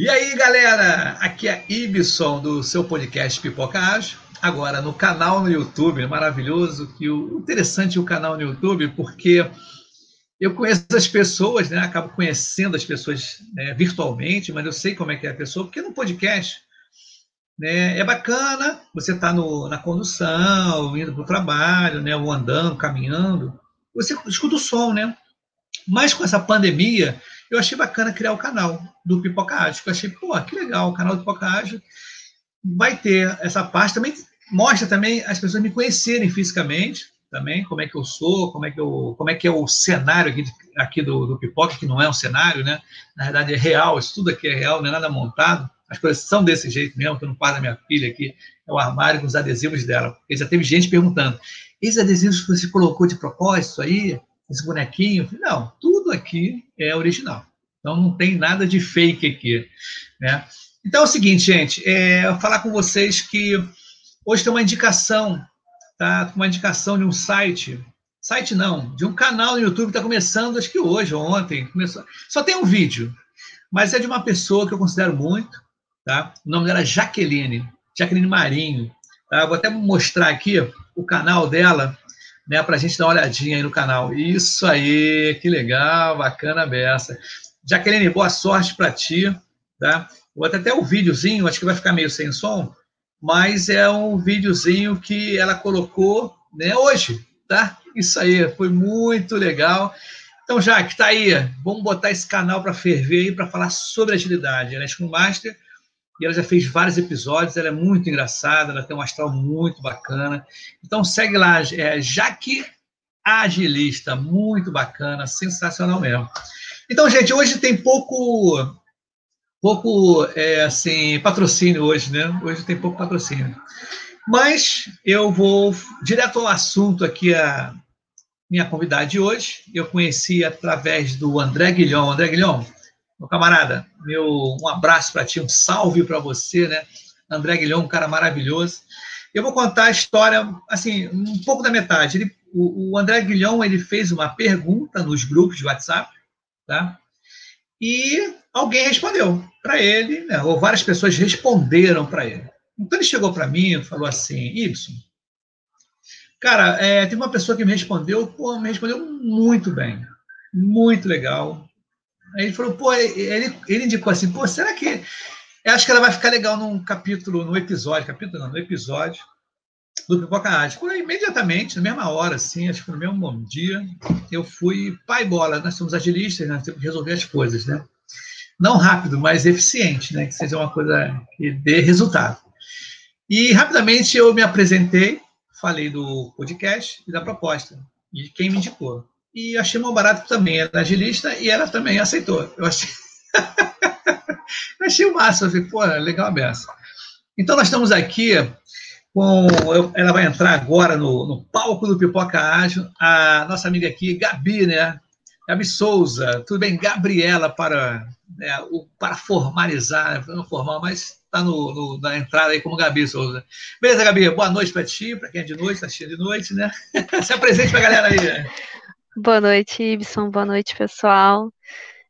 E aí, galera? Aqui é Ibson do seu podcast Pipoca Ágil. Agora no canal no YouTube, maravilhoso. Que o interessante o canal no YouTube, porque eu conheço as pessoas, né? Acabo conhecendo as pessoas né, virtualmente, mas eu sei como é que é a pessoa, porque no podcast né, é bacana. Você está na condução, indo para o trabalho, né? Ou andando, caminhando, você escuta o som, né? Mas com essa pandemia eu achei bacana criar o canal do Pipoca Ágil. Eu achei, pô, que legal, o canal do Pipoca Ágil vai ter essa parte. Também mostra também as pessoas me conhecerem fisicamente também como é que eu sou como é que eu como é que é o cenário aqui, aqui do, do pipoca que não é um cenário né? Na verdade é real isso tudo aqui é real não é nada montado. As coisas são desse jeito mesmo que eu não quarto da minha filha aqui é o armário com os adesivos dela. Porque já teve gente perguntando esses adesivos que você colocou de propósito aí esse bonequinho. Não, tudo aqui é original. Então não tem nada de fake aqui. Né? Então é o seguinte, gente, é, falar com vocês que hoje tem uma indicação, tá? Uma indicação de um site. Site não, de um canal no YouTube está começando, acho que hoje ou ontem. Começou. Só tem um vídeo, mas é de uma pessoa que eu considero muito. Tá? O nome dela é Jaqueline, Jaqueline Marinho. Tá? Vou até mostrar aqui o canal dela né, para a gente dar uma olhadinha aí no canal. Isso aí, que legal, bacana beça. Jaqueline, boa sorte para ti, tá? Vou até o um videozinho, acho que vai ficar meio sem som, mas é um videozinho que ela colocou né, hoje, tá? Isso aí, foi muito legal. Então, Jaque, tá aí, vamos botar esse canal para ferver aí, para falar sobre agilidade. Ela é Scrum Master, e ela já fez vários episódios, ela é muito engraçada, ela tem um astral muito bacana. Então segue lá, é Jaque Agilista, muito bacana, sensacional mesmo. Então, gente, hoje tem pouco pouco é, assim patrocínio hoje, né? Hoje tem pouco patrocínio. Mas eu vou direto ao assunto aqui a minha convidada de hoje. Eu conheci através do André Guilhom. André Guilhom, meu camarada, meu, um abraço para ti, um salve para você, né? André Guilhão, um cara maravilhoso. Eu vou contar a história, assim, um pouco da metade. Ele, o, o André Guilhão, ele fez uma pergunta nos grupos de WhatsApp, tá? E alguém respondeu para ele, né? ou várias pessoas responderam para ele. Então ele chegou para mim e falou assim, Y, cara, é, tem uma pessoa que me respondeu, pô, me respondeu muito bem, muito legal, Aí ele falou, pô, ele, ele indicou assim, pô, será que. Eu acho que ela vai ficar legal num capítulo, no episódio, capítulo não, no episódio do Pipoca Ágil. Imediatamente, na mesma hora, assim, acho que no mesmo dia, eu fui pai bola. Nós somos agilistas, né? Temos que resolver as coisas, né? Não rápido, mas eficiente, né? Que seja uma coisa que dê resultado. E rapidamente eu me apresentei, falei do podcast e da proposta, e quem me indicou. E achei mal barato também, era agilista e ela também aceitou. Eu achei, eu achei o máximo, eu falei, pô, legal a beça. Então nós estamos aqui com, ela vai entrar agora no, no palco do Pipoca Ágil, a nossa amiga aqui, Gabi, né? Gabi Souza, tudo bem? Gabriela para, né, o, para formalizar, não formal, mas está no, no, na entrada aí como Gabi Souza. Beleza, Gabi? Boa noite para ti, para quem é de noite, está cheio de noite, né? Se apresente para a galera aí. Boa noite, Ibson. Boa noite, pessoal.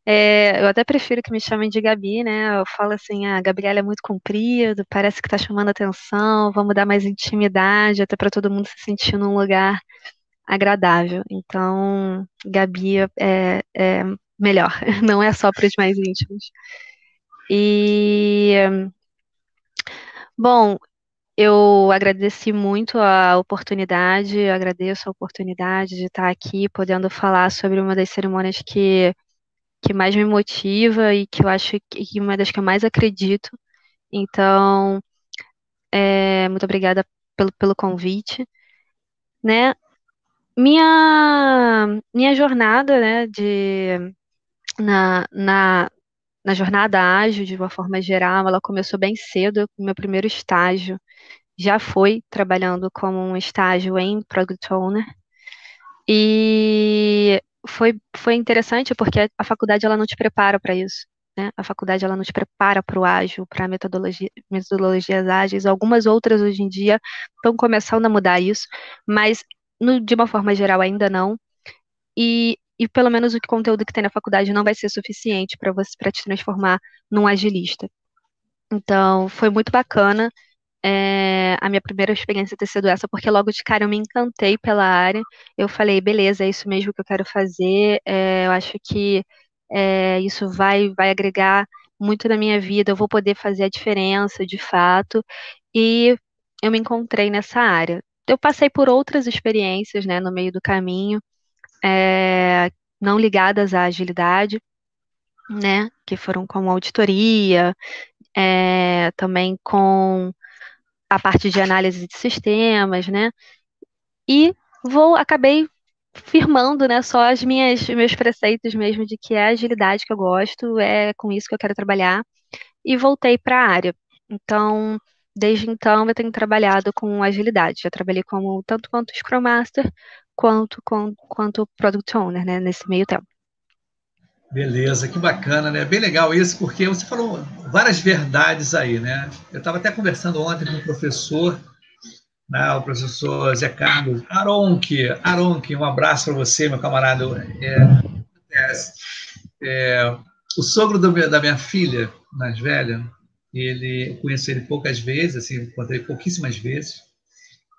É, eu até prefiro que me chamem de Gabi, né? Eu falo assim, a ah, Gabriela é muito comprido, parece que está chamando atenção, vamos dar mais intimidade, até para todo mundo se sentir num lugar agradável. Então, Gabi é, é melhor, não é só para os mais íntimos. E, bom, eu agradeci muito a oportunidade, agradeço a oportunidade de estar aqui podendo falar sobre uma das cerimônias que, que mais me motiva e que eu acho que uma das que eu mais acredito. Então, é, muito obrigada pelo, pelo convite. Né? Minha, minha jornada né, de, na, na, na jornada ágil, de uma forma geral, ela começou bem cedo, meu primeiro estágio já foi trabalhando como um estágio em Product Owner. E foi, foi interessante porque a faculdade ela não te prepara para isso. Né? A faculdade ela não te prepara para o ágil, para metodologia, metodologias ágeis. Algumas outras hoje em dia estão começando a mudar isso, mas no, de uma forma geral ainda não. E e pelo menos o conteúdo que tem na faculdade não vai ser suficiente para você para te transformar num agilista. Então, foi muito bacana é, a minha primeira experiência ter sido essa, porque logo de cara eu me encantei pela área. Eu falei, beleza, é isso mesmo que eu quero fazer. É, eu acho que é, isso vai, vai agregar muito na minha vida. Eu vou poder fazer a diferença, de fato. E eu me encontrei nessa área. Eu passei por outras experiências, né, no meio do caminho, é, não ligadas à agilidade, né, que foram como auditoria, é, também com a parte de análise de sistemas, né? E vou acabei firmando, né, só as minhas meus preceitos mesmo de que é a agilidade que eu gosto, é com isso que eu quero trabalhar e voltei para a área. Então, desde então eu tenho trabalhado com agilidade. Já trabalhei como tanto quanto Scrum Master quanto com, quanto Product Owner, né, nesse meio tempo. Beleza, que bacana, né? Bem legal isso, porque você falou várias verdades aí, né? Eu estava até conversando ontem com um professor, né, o professor Zé Carlos Aronque. Aronque, um abraço para você, meu camarada. É, é, o sogro do, da minha filha, mais velha, ele conheci ele poucas vezes, assim, encontrei pouquíssimas vezes.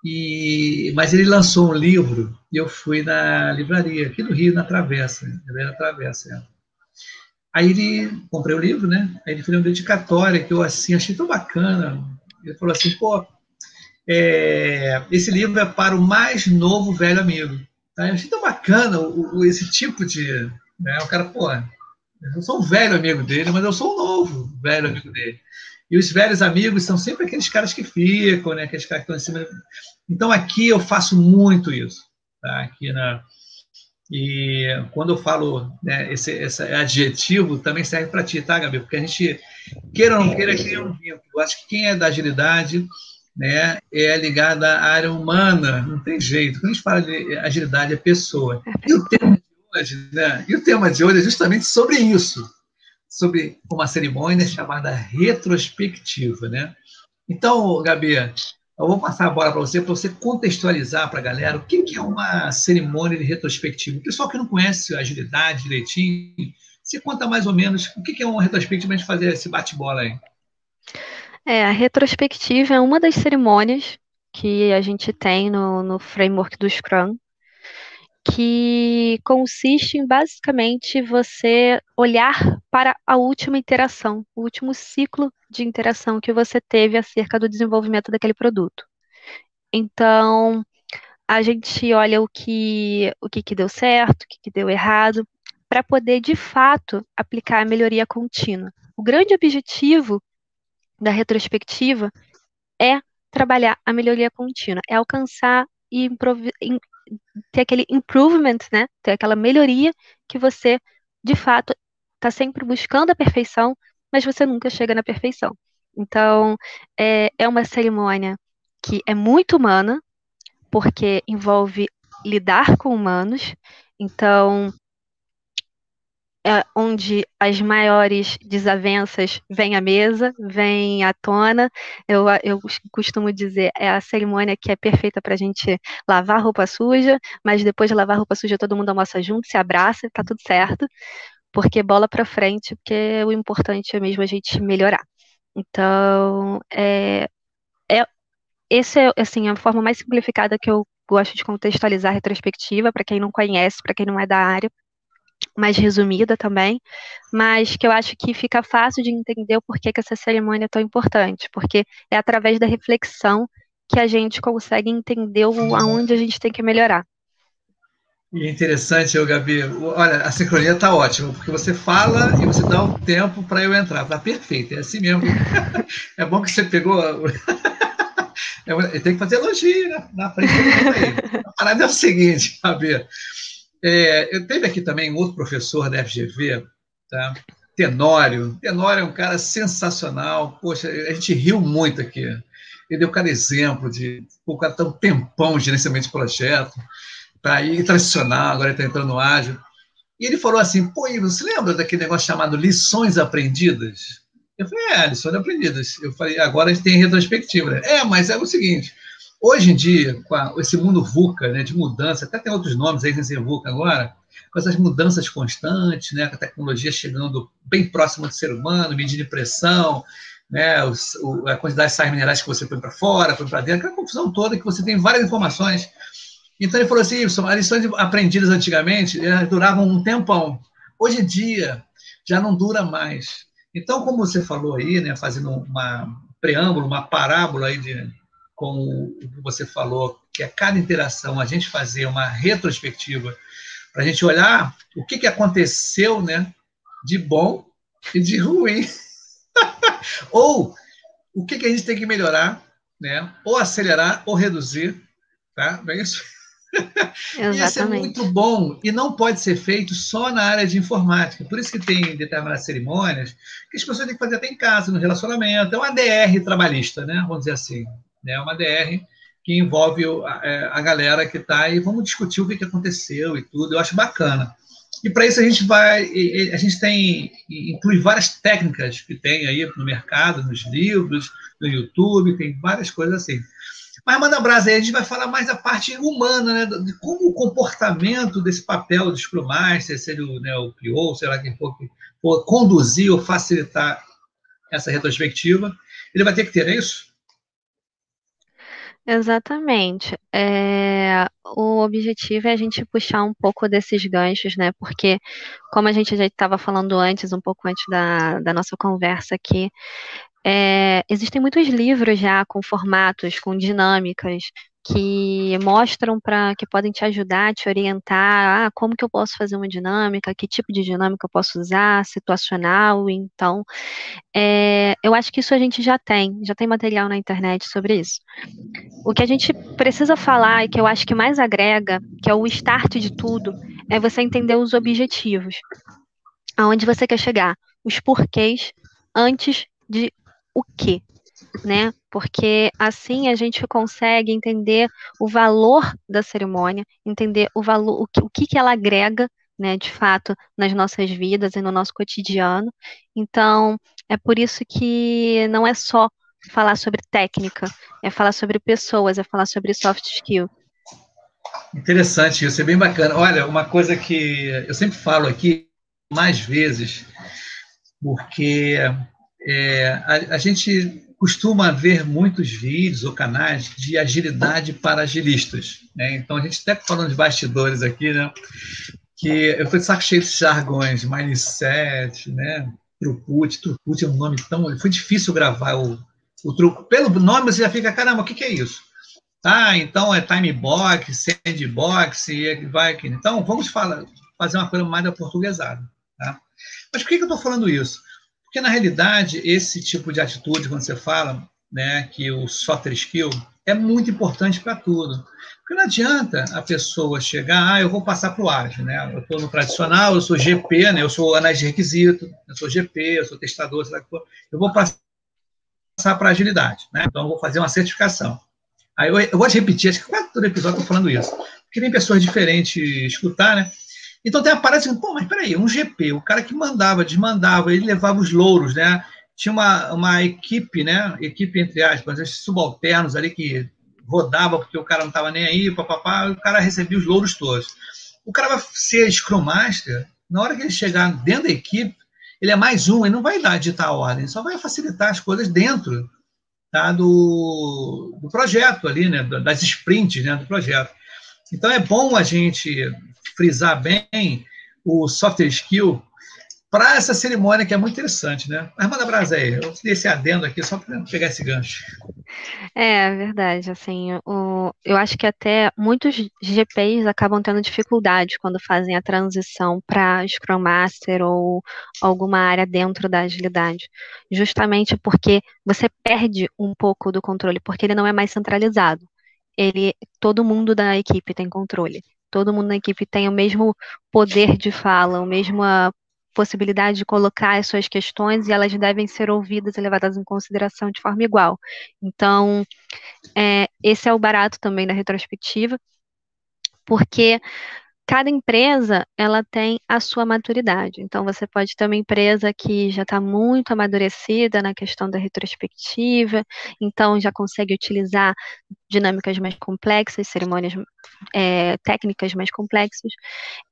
E, mas ele lançou um livro e eu fui na livraria, aqui no Rio, na Travessa, na Travessa. Aí ele, comprei o livro, né? Aí ele fez uma dedicatória que eu assim achei tão bacana. Ele falou assim, pô, é, esse livro é para o mais novo velho amigo. Tá? Eu achei tão bacana o, o, esse tipo de. Né? O cara, pô, eu sou um velho amigo dele, mas eu sou um novo velho amigo dele. E os velhos amigos são sempre aqueles caras que ficam, né? Aqueles caras que estão em cima. Então aqui eu faço muito isso, tá? Aqui na, e quando eu falo né, esse, esse adjetivo, também serve para ti, tá, Gabi? Porque a gente, queira ou não queira, cria um vínculo. Eu acho que quem é da agilidade né, é ligada à área humana, não tem jeito. Quando a gente fala de agilidade, é pessoa. E o tema de hoje, né, e o tema de hoje é justamente sobre isso, sobre uma cerimônia chamada retrospectiva. Né? Então, Gabi, eu vou passar a bola para você, para você contextualizar para a galera o que, é uma cerimônia de retrospectiva. O pessoal que não conhece a agilidade direitinho, você conta mais ou menos o que, é uma retrospectiva para a gente fazer esse bate-bola aí. É, a retrospectiva é uma das cerimônias que a gente tem no, no framework do Scrum, que consiste em basicamente você olhar para a última interação, o último ciclo de interação que você teve acerca do desenvolvimento daquele produto. Então, a gente olha o que o que, que deu certo, o que, que deu errado, para poder de fato aplicar a melhoria contínua. O grande objetivo da retrospectiva é trabalhar a melhoria contínua, é alcançar e ter aquele improvement, né? Ter aquela melhoria que você, de fato, está sempre buscando a perfeição, mas você nunca chega na perfeição. Então, é, é uma cerimônia que é muito humana, porque envolve lidar com humanos. Então, é onde as maiores desavenças vêm à mesa, vêm à tona. Eu, eu costumo dizer, é a cerimônia que é perfeita para a gente lavar roupa suja, mas depois de lavar roupa suja todo mundo almoça junto, se abraça, tá tudo certo, porque bola para frente, porque o importante é mesmo a gente melhorar. Então, é, é, esse é assim, a forma mais simplificada que eu gosto de contextualizar a retrospectiva, para quem não conhece, para quem não é da área mais resumida também, mas que eu acho que fica fácil de entender o porquê que essa cerimônia é tão importante, porque é através da reflexão que a gente consegue entender o, aonde a gente tem que melhorar. E é interessante, eu, Gabi, olha, a sincronia está ótima, porque você fala e você dá um tempo para eu entrar. Está perfeito, é assim mesmo. é bom que você pegou. Tem que fazer elogio né? na frente A parada é o seguinte, Gabi. É, eu teve aqui também um outro professor da FGV, tá? Tenório. Tenório é um cara sensacional. Poxa, a gente riu muito aqui. Ele deu cada exemplo de o cara está um tempão de gerenciamento de projeto, tá aí tradicional, agora está entrando no ágil. E ele falou assim: pô, você lembra daquele negócio chamado lições aprendidas? Eu falei: é, lições aprendidas. Eu falei: agora a gente tem retrospectiva. É, mas é o seguinte: Hoje em dia, com a, esse mundo VUCA, né, de mudança, até tem outros nomes aí sem VUCA agora, com essas mudanças constantes, né, com a tecnologia chegando bem próxima do ser humano, medindo pressão, né, o, a quantidade de sais minerais que você põe para fora, põe para dentro, aquela confusão toda que você tem várias informações. Então ele falou assim, as lições aprendidas antigamente eh, duravam um tempão. Hoje em dia já não dura mais. Então, como você falou aí, né, fazendo uma preâmbulo, uma parábola aí de, com o que você falou, que é cada interação a gente fazer uma retrospectiva para a gente olhar o que, que aconteceu né, de bom e de ruim. ou o que, que a gente tem que melhorar, né? ou acelerar ou reduzir. Tá? Não é isso? isso é muito bom e não pode ser feito só na área de informática. Por isso que tem determinadas cerimônias que as pessoas têm que fazer até em casa, no relacionamento. É uma DR trabalhista, né? Vamos dizer assim. É uma DR que envolve a, a galera que está aí. Vamos discutir o que, que aconteceu e tudo. Eu acho bacana. E para isso a gente vai, a gente tem inclui várias técnicas que tem aí no mercado, nos livros, no YouTube, tem várias coisas assim. Mas, Amanda Brasa, aí a gente vai falar mais da parte humana, né? De como o comportamento desse papel do Scrum Master, se ele né, o PO, sei lá quem for, que for conduzir ou facilitar essa retrospectiva, ele vai ter que ter, é isso? Exatamente. É, o objetivo é a gente puxar um pouco desses ganchos, né? Porque, como a gente já estava falando antes, um pouco antes da, da nossa conversa aqui, é, existem muitos livros já com formatos, com dinâmicas, que mostram para que podem te ajudar, te orientar, ah, como que eu posso fazer uma dinâmica, que tipo de dinâmica eu posso usar, situacional, então. É, eu acho que isso a gente já tem, já tem material na internet sobre isso. O que a gente precisa falar e que eu acho que mais agrega, que é o start de tudo, é você entender os objetivos, aonde você quer chegar, os porquês antes de o que, né? Porque assim a gente consegue entender o valor da cerimônia, entender o valor, o que, o que, ela agrega, né, de fato, nas nossas vidas e no nosso cotidiano. Então, é por isso que não é só falar sobre técnica, é falar sobre pessoas, é falar sobre soft skill. Interessante isso, é bem bacana. Olha, uma coisa que eu sempre falo aqui mais vezes, porque é, a, a, gente costuma ver muitos vídeos ou canais de agilidade para agilistas. Né? Então, a gente até falando de bastidores aqui, né? que eu estou de saco cheio desses jargões, mindset, né? Throughput, Throughput é um nome tão... Foi difícil gravar o, o truco. Pelo nome você já fica, caramba, o que, que é isso? Ah, então é time box, sandbox, e vai aqui. Então, vamos falar, fazer uma coisa mais da portuguesada. Tá? Mas por que, que eu estou falando isso? Porque, na realidade, esse tipo de atitude, quando você fala né, que o software skill é muito importante para tudo. Porque não adianta a pessoa chegar, ah, eu vou passar para o ágil, né? Eu estou no tradicional, eu sou GP, né? Eu sou análise de requisito, eu sou GP, eu sou testador, sei lá que for. Eu vou passar para agilidade, né? Então, eu vou fazer uma certificação. Aí eu, eu gosto repetir, acho que quase todo episódio estou falando isso. Porque tem pessoas diferentes escutar, né? Então tem a parada assim, pô, mas peraí, um GP, o cara que mandava, desmandava, ele levava os louros, né? Tinha uma, uma equipe, né? Equipe, entre aspas, esses subalternos ali que rodava porque o cara não estava nem aí, papapá, o cara recebia os louros todos. O cara vai ser Scrum Master, na hora que ele chegar dentro da equipe, ele é mais um, ele não vai dar ditar a ordem, só vai facilitar as coisas dentro tá, do, do projeto ali, né? Das sprints né, do projeto. Então é bom a gente frisar bem o software skill para essa cerimônia que é muito interessante, né? Mas manda brasa aí, eu dei esse adendo aqui só para pegar esse gancho. É, é verdade, assim, o, eu acho que até muitos GPs acabam tendo dificuldade quando fazem a transição para Scrum Master ou alguma área dentro da agilidade, justamente porque você perde um pouco do controle, porque ele não é mais centralizado. Ele, todo mundo da equipe tem controle todo mundo na equipe tem o mesmo poder de fala, a mesma possibilidade de colocar as suas questões e elas devem ser ouvidas e levadas em consideração de forma igual. Então, é, esse é o barato também da retrospectiva, porque cada empresa ela tem a sua maturidade. Então, você pode ter uma empresa que já está muito amadurecida na questão da retrospectiva, então já consegue utilizar dinâmicas mais complexas, cerimônias é, técnicas mais complexas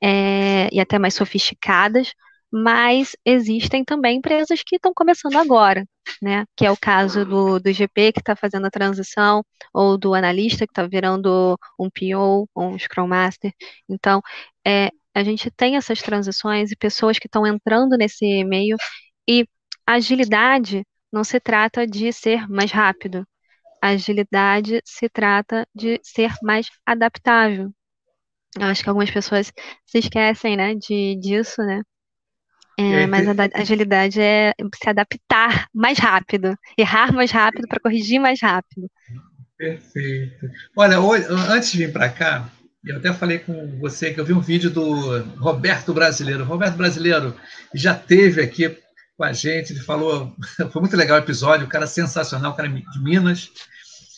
é, e até mais sofisticadas mas existem também empresas que estão começando agora, né? Que é o caso do, do GP que está fazendo a transição, ou do analista que está virando um PO, um Scrum Master. Então, é, a gente tem essas transições e pessoas que estão entrando nesse meio, e agilidade não se trata de ser mais rápido. agilidade se trata de ser mais adaptável. Eu acho que algumas pessoas se esquecem, né, de, disso, né? É, mas a agilidade é se adaptar mais rápido, errar mais rápido para corrigir mais rápido. Perfeito. Olha, antes de vir para cá, eu até falei com você que eu vi um vídeo do Roberto Brasileiro. Roberto Brasileiro já teve aqui com a gente, ele falou, foi muito legal o episódio, o cara sensacional, o cara de Minas.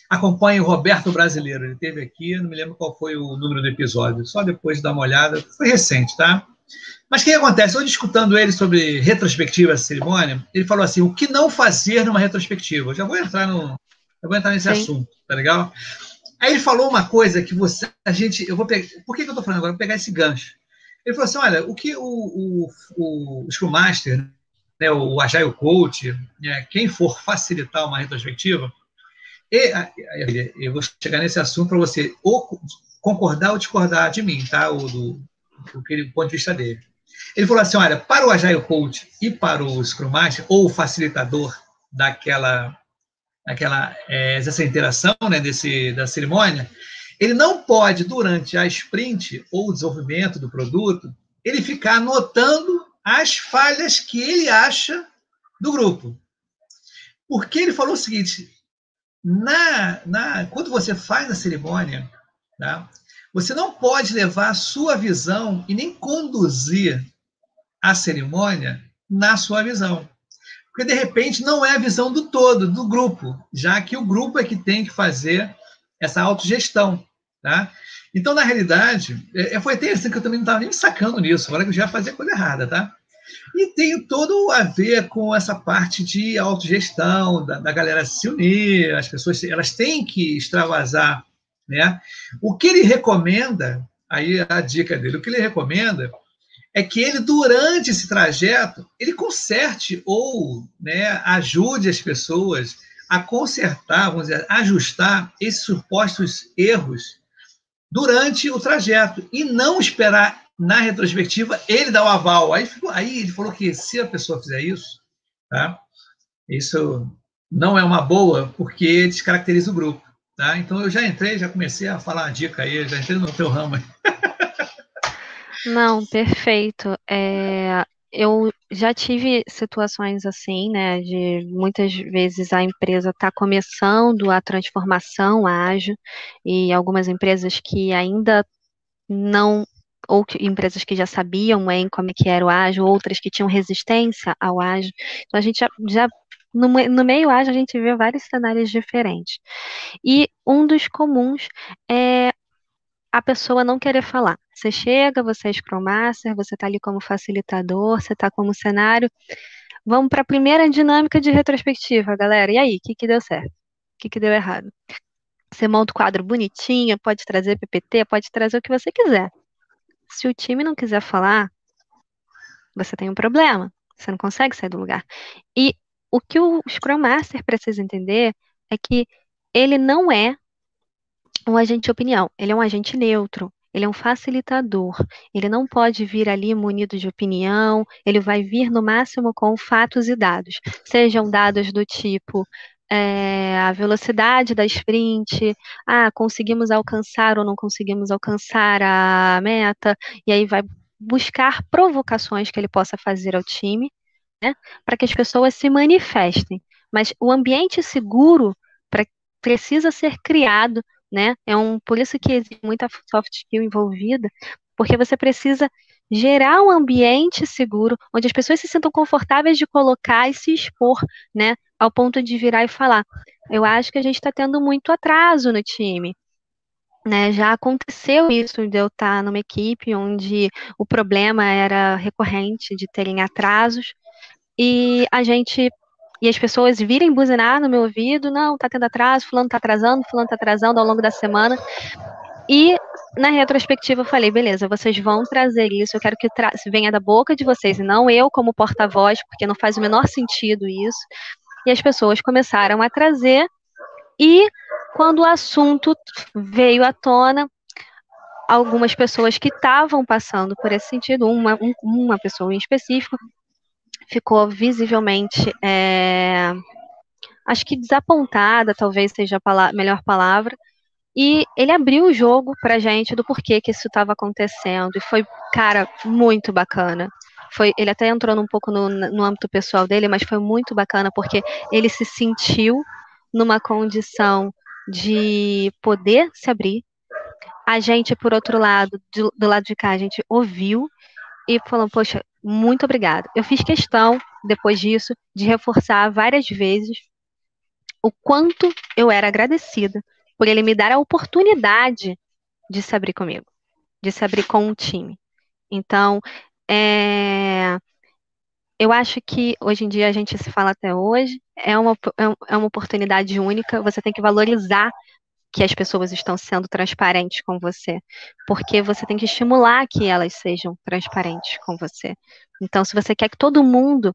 Acompanhe o Roberto Brasileiro, ele teve aqui, não me lembro qual foi o número do episódio, só depois de dar uma olhada, foi recente, tá? Mas o que acontece? Eu escutando ele sobre retrospectiva essa cerimônia, ele falou assim: o que não fazer numa retrospectiva? Eu já vou entrar no. Eu vou entrar nesse Sim. assunto, tá legal? Aí ele falou uma coisa que você. A gente. Eu vou pegar. Por que, que eu estou falando agora? vou pegar esse gancho. Ele falou assim: olha, o que o, o, o Scrum Master, né, o Agile Coach, né, quem for facilitar uma retrospectiva, e, eu vou chegar nesse assunto para você ou concordar ou discordar de mim, tá? Ou do, do ponto de vista dele. Ele falou assim: olha, para o Agile Coach e para o Scrum Master, ou o facilitador daquela, daquela é, dessa interação, né, desse, da cerimônia, ele não pode, durante a sprint ou o desenvolvimento do produto, ele ficar anotando as falhas que ele acha do grupo. Porque ele falou o seguinte: na, na, quando você faz a cerimônia, tá, você não pode levar a sua visão e nem conduzir a cerimônia na sua visão. Porque, de repente, não é a visão do todo, do grupo, já que o grupo é que tem que fazer essa autogestão. Tá? Então, na realidade, é, é foi interessante que eu também não estava nem me sacando nisso, agora que eu já fazia coisa errada, tá? E tem todo a ver com essa parte de autogestão, da, da galera se unir, as pessoas elas têm que extravasar. Né? O que ele recomenda, aí a dica dele, o que ele recomenda é que ele, durante esse trajeto, ele conserte ou né, ajude as pessoas a consertar, vamos dizer, ajustar esses supostos erros durante o trajeto e não esperar na retrospectiva ele dar o aval. Aí, aí ele falou que se a pessoa fizer isso, tá? isso não é uma boa, porque descaracteriza o grupo. Tá? Então eu já entrei, já comecei a falar a dica aí, já entrei no teu ramo aí. Não, perfeito. É, eu já tive situações assim, né, de muitas vezes a empresa está começando a transformação ágil e algumas empresas que ainda não ou que, empresas que já sabiam em como é que era o ágil, outras que tinham resistência ao ágil. Então a gente já, já no, no meio ágil a gente vê vários cenários diferentes. E um dos comuns é a pessoa não querer falar. Você chega, você é Scrum Master, você está ali como facilitador, você está como cenário. Vamos para a primeira dinâmica de retrospectiva, galera. E aí, o que, que deu certo? O que, que deu errado? Você monta o quadro bonitinho, pode trazer PPT, pode trazer o que você quiser. Se o time não quiser falar, você tem um problema. Você não consegue sair do lugar. E o que o Scrum Master precisa entender é que ele não é um agente de opinião, ele é um agente neutro, ele é um facilitador, ele não pode vir ali munido de opinião, ele vai vir no máximo com fatos e dados, sejam dados do tipo é, a velocidade da sprint, ah, conseguimos alcançar ou não conseguimos alcançar a meta, e aí vai buscar provocações que ele possa fazer ao time, né, para que as pessoas se manifestem. Mas o ambiente seguro pra, precisa ser criado né? É um, por isso que existe muita soft skill envolvida, porque você precisa gerar um ambiente seguro, onde as pessoas se sintam confortáveis de colocar e se expor, né? Ao ponto de virar e falar: eu acho que a gente está tendo muito atraso no time. né, já aconteceu isso de eu estar numa equipe onde o problema era recorrente de terem atrasos e a gente e as pessoas virem buzinar no meu ouvido, não, tá tendo atraso, fulano tá atrasando, fulano tá atrasando ao longo da semana. E na retrospectiva eu falei, beleza, vocês vão trazer isso, eu quero que venha da boca de vocês e não eu como porta-voz, porque não faz o menor sentido isso. E as pessoas começaram a trazer e quando o assunto veio à tona, algumas pessoas que estavam passando por esse sentido, uma, um, uma pessoa em específico, ficou visivelmente, é, acho que desapontada, talvez seja a palavra, melhor palavra, e ele abriu o jogo pra gente do porquê que isso estava acontecendo, e foi, cara, muito bacana. Foi, ele até entrou um pouco no, no âmbito pessoal dele, mas foi muito bacana porque ele se sentiu numa condição de poder se abrir. A gente, por outro lado, do, do lado de cá, a gente ouviu e falou, poxa, muito obrigada. Eu fiz questão, depois disso, de reforçar várias vezes o quanto eu era agradecida por ele me dar a oportunidade de se abrir comigo, de se abrir com um time. Então, é, eu acho que hoje em dia a gente se fala até hoje, é uma, é, é uma oportunidade única, você tem que valorizar que as pessoas estão sendo transparentes com você, porque você tem que estimular que elas sejam transparentes com você. Então, se você quer que todo mundo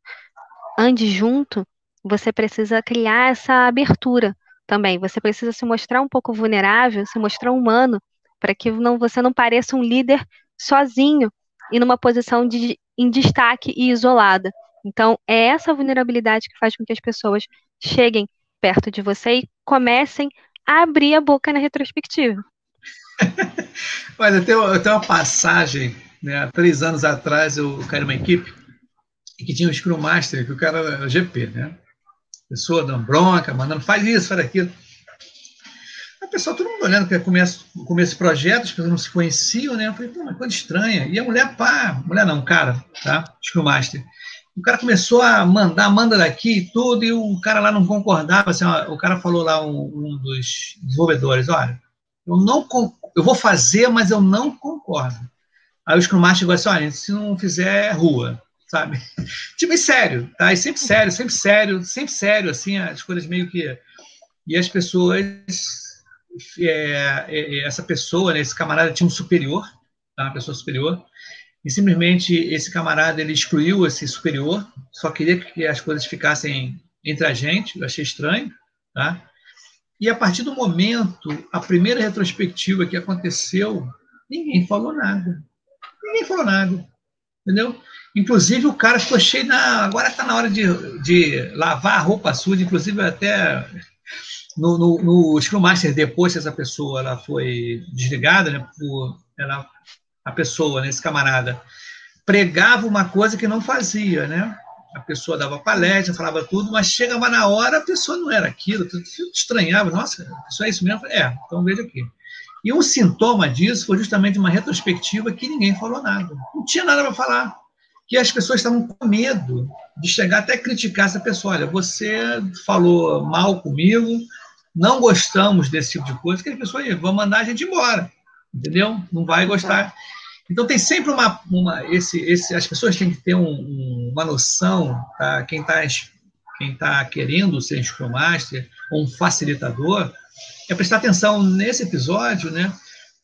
ande junto, você precisa criar essa abertura também. Você precisa se mostrar um pouco vulnerável, se mostrar humano, para que não, você não pareça um líder sozinho e numa posição de em destaque e isolada. Então, é essa vulnerabilidade que faz com que as pessoas cheguem perto de você e comecem abrir a boca na retrospectiva. Olha, tem, tem uma passagem, né, há três anos atrás eu caí numa equipe que tinha um Scrum Master, que o cara era GP, né? Pessoa dando bronca, mandando, faz isso, faz aquilo. A pessoa, todo mundo olhando que começa, começa esse projeto, as pessoas não se conheciam, né? Eu falei, pô, mas coisa estranha. E a mulher, pá, mulher não, cara, tá? Scrum Master. O cara começou a mandar, manda daqui e tudo, e o cara lá não concordava. Assim, ó, o cara falou lá, um, um, dos desenvolvedores, olha, eu não eu vou fazer, mas eu não concordo. Aí o Scrum Master chegou assim, olha, se não fizer, é rua, sabe? Tipo, é sério, tá? E sempre sério, sempre sério, sempre sério, assim, as coisas meio que... E as pessoas é, é, essa pessoa, né, esse camarada tinha um superior, tá, uma pessoa superior, e simplesmente esse camarada ele excluiu esse superior, só queria que as coisas ficassem entre a gente, eu achei estranho, tá? E a partir do momento, a primeira retrospectiva que aconteceu, ninguém falou nada. Ninguém falou nada, entendeu? Inclusive o cara ficou cheio na. Agora está na hora de, de lavar a roupa suja, inclusive até no, no, no Scrum Master, depois que essa pessoa ela foi desligada, né, por, ela, a pessoa, né, esse camarada, pregava uma coisa que não fazia, né? A pessoa dava palestra, falava tudo, mas chegava na hora, a pessoa não era aquilo, estranhava, nossa, isso é isso mesmo? É, então veja aqui. E um sintoma disso foi justamente uma retrospectiva que ninguém falou nada. Não tinha nada para falar. Que as pessoas estavam com medo de chegar até criticar essa pessoa. Olha, você falou mal comigo, não gostamos desse tipo de coisa, que a pessoa vai mandar a gente embora, entendeu? Não vai gostar. Então tem sempre uma, uma esse, esse, as pessoas têm que ter um, um, uma noção, tá? Quem está quem tá querendo ser Scrum Master ou um facilitador, é prestar atenção nesse episódio, né?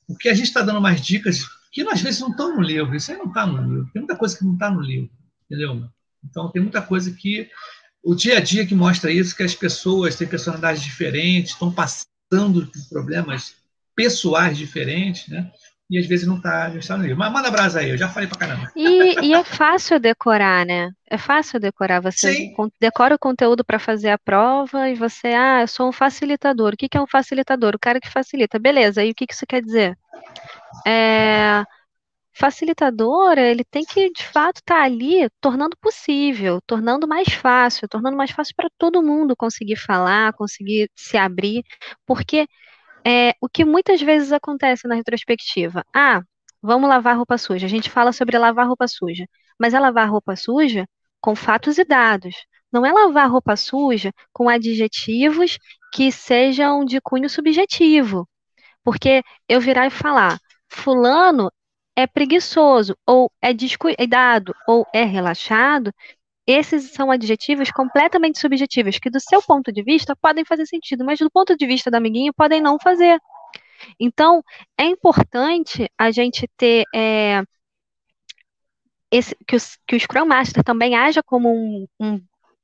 Porque a gente está dando mais dicas que às vezes não estão no livro. Isso aí não está no livro. Tem muita coisa que não está no livro, entendeu? Então tem muita coisa que o dia a dia que mostra isso, que as pessoas têm personalidades diferentes, estão passando por problemas pessoais diferentes, né? E às vezes não está no livro. Mas manda brasa aí, eu já falei pra caramba. E, e é fácil decorar, né? É fácil decorar. Você Sim. decora o conteúdo para fazer a prova e você, ah, eu sou um facilitador. O que, que é um facilitador? O cara que facilita. Beleza, e o que, que isso quer dizer? É, facilitadora, ele tem que, de fato, estar tá ali tornando possível, tornando mais fácil, tornando mais fácil para todo mundo conseguir falar, conseguir se abrir, porque é, o que muitas vezes acontece na retrospectiva, ah, vamos lavar roupa suja, a gente fala sobre lavar roupa suja, mas é lavar roupa suja com fatos e dados, não é lavar roupa suja com adjetivos que sejam de cunho subjetivo, Porque eu virar e falar, fulano é preguiçoso, ou é descuidado, ou é relaxado, esses são adjetivos completamente subjetivos, que do seu ponto de vista podem fazer sentido, mas do ponto de vista do amiguinho podem não fazer. Então, é importante a gente ter é, esse, que, os, que o Scrum Master também haja como um, um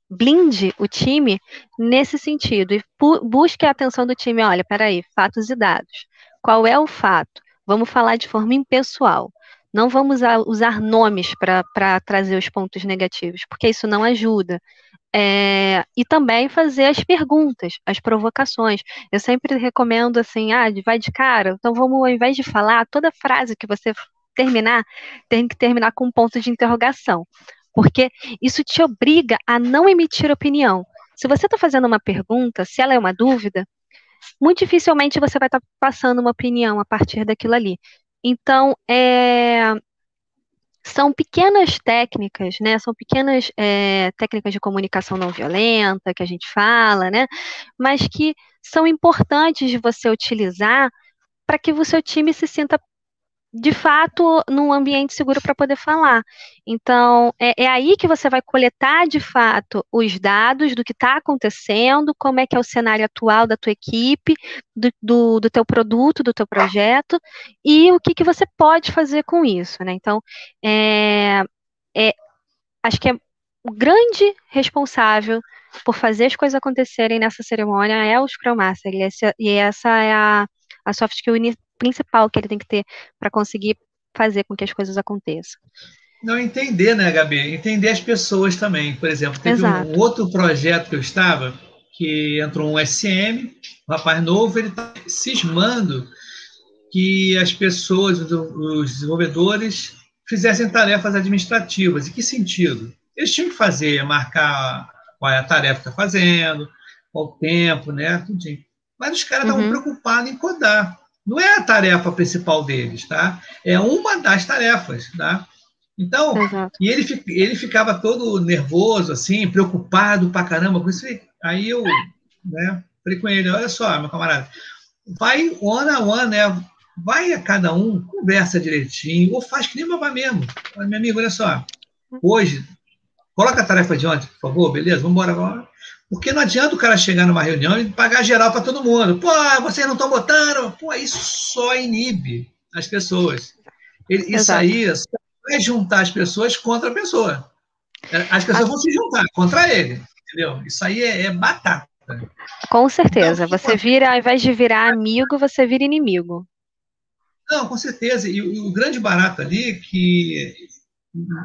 blinde o time nesse sentido e busque a atenção do time. Olha, peraí, fatos e dados. Qual é o fato? Vamos falar de forma impessoal. Não vamos usar nomes para trazer os pontos negativos, porque isso não ajuda. É, e também fazer as perguntas, as provocações. Eu sempre recomendo assim, ah, vai de cara, então vamos, ao invés de falar, toda frase que você terminar, tem que terminar com um ponto de interrogação. Porque isso te obriga a não emitir opinião. Se você está fazendo uma pergunta, se ela é uma dúvida, muito dificilmente você vai estar tá passando uma opinião a partir daquilo ali. Então, é, são pequenas técnicas, né? São pequenas é, técnicas de comunicação não violenta que a gente fala, né? Mas que são importantes de você utilizar para que o seu time se sinta de fato num ambiente seguro para poder falar. Então, é, é, aí que você vai coletar de fato os dados do que está acontecendo, como é que é o cenário atual da tua equipe, do, do, do teu produto, do teu projeto, e o que, que você pode fazer com isso. Né? Então, é, é, acho que é o grande responsável por fazer as coisas acontecerem nessa cerimônia é o Scrum Master, e essa, e essa é a, a soft skill principal que ele tem que ter para conseguir fazer com que as coisas aconteçam. Não entender, né, Gabi? Entender as pessoas também. Por exemplo, teve um outro projeto que eu estava, que entrou um SM, um rapaz novo, ele está cismando que as pessoas, os desenvolvedores, fizessem tarefas administrativas. Em que sentido? Eles tinham que fazer, marcar qual é a tarefa que está fazendo, qual o tempo, né? Tudinho. Mas os caras estavam uhum. preocupados em codar. Não é a tarefa principal deles, tá? É uma das tarefas, tá? Então, Exato. e ele, ele ficava todo nervoso, assim, preocupado pra caramba com isso. Aí eu, né, falei com ele, olha só, meu camarada, vai one a one, né? Vai a cada um, conversa direitinho, ou faz que nem babá mesmo. Meu amigo, olha só, hoje, coloca a tarefa de ontem, por favor, beleza? Vamos embora, vamos embora. Porque não adianta o cara chegar numa reunião e pagar geral para todo mundo. Pô, vocês não estão botando. Pô, isso só inibe as pessoas. Isso aí vai juntar as pessoas contra a pessoa. As pessoas vão se juntar contra ele. Entendeu? Isso aí é, é batata. Com certeza. Então, você vira, ao invés de virar amigo, você vira inimigo. Não, com certeza. E o, o grande barato ali, que,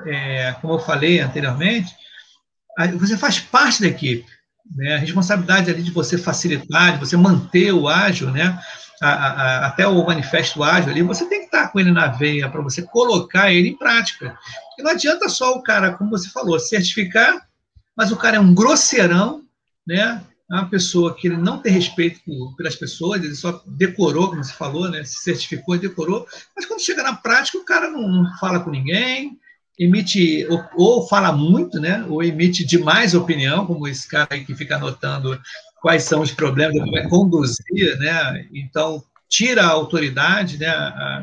é, como eu falei anteriormente, você faz parte da equipe. Né? A responsabilidade ali de você facilitar, de você manter o ágil, né? A, a, até o manifesto ágil ali, você tem que estar com ele na veia para você colocar ele em prática. E não adianta só o cara, como você falou, certificar, mas o cara é um grosseirão, né? É uma pessoa que ele não tem respeito por, pelas pessoas, ele só decorou, como você falou, né? Se certificou e decorou, mas quando chega na prática, o cara não, não fala com ninguém, emite ou, ou, fala muito, né? Ou emite demais opinião, como esse cara que fica anotando quais são os problemas, vai conduzir, né? Então tira a autoridade, né,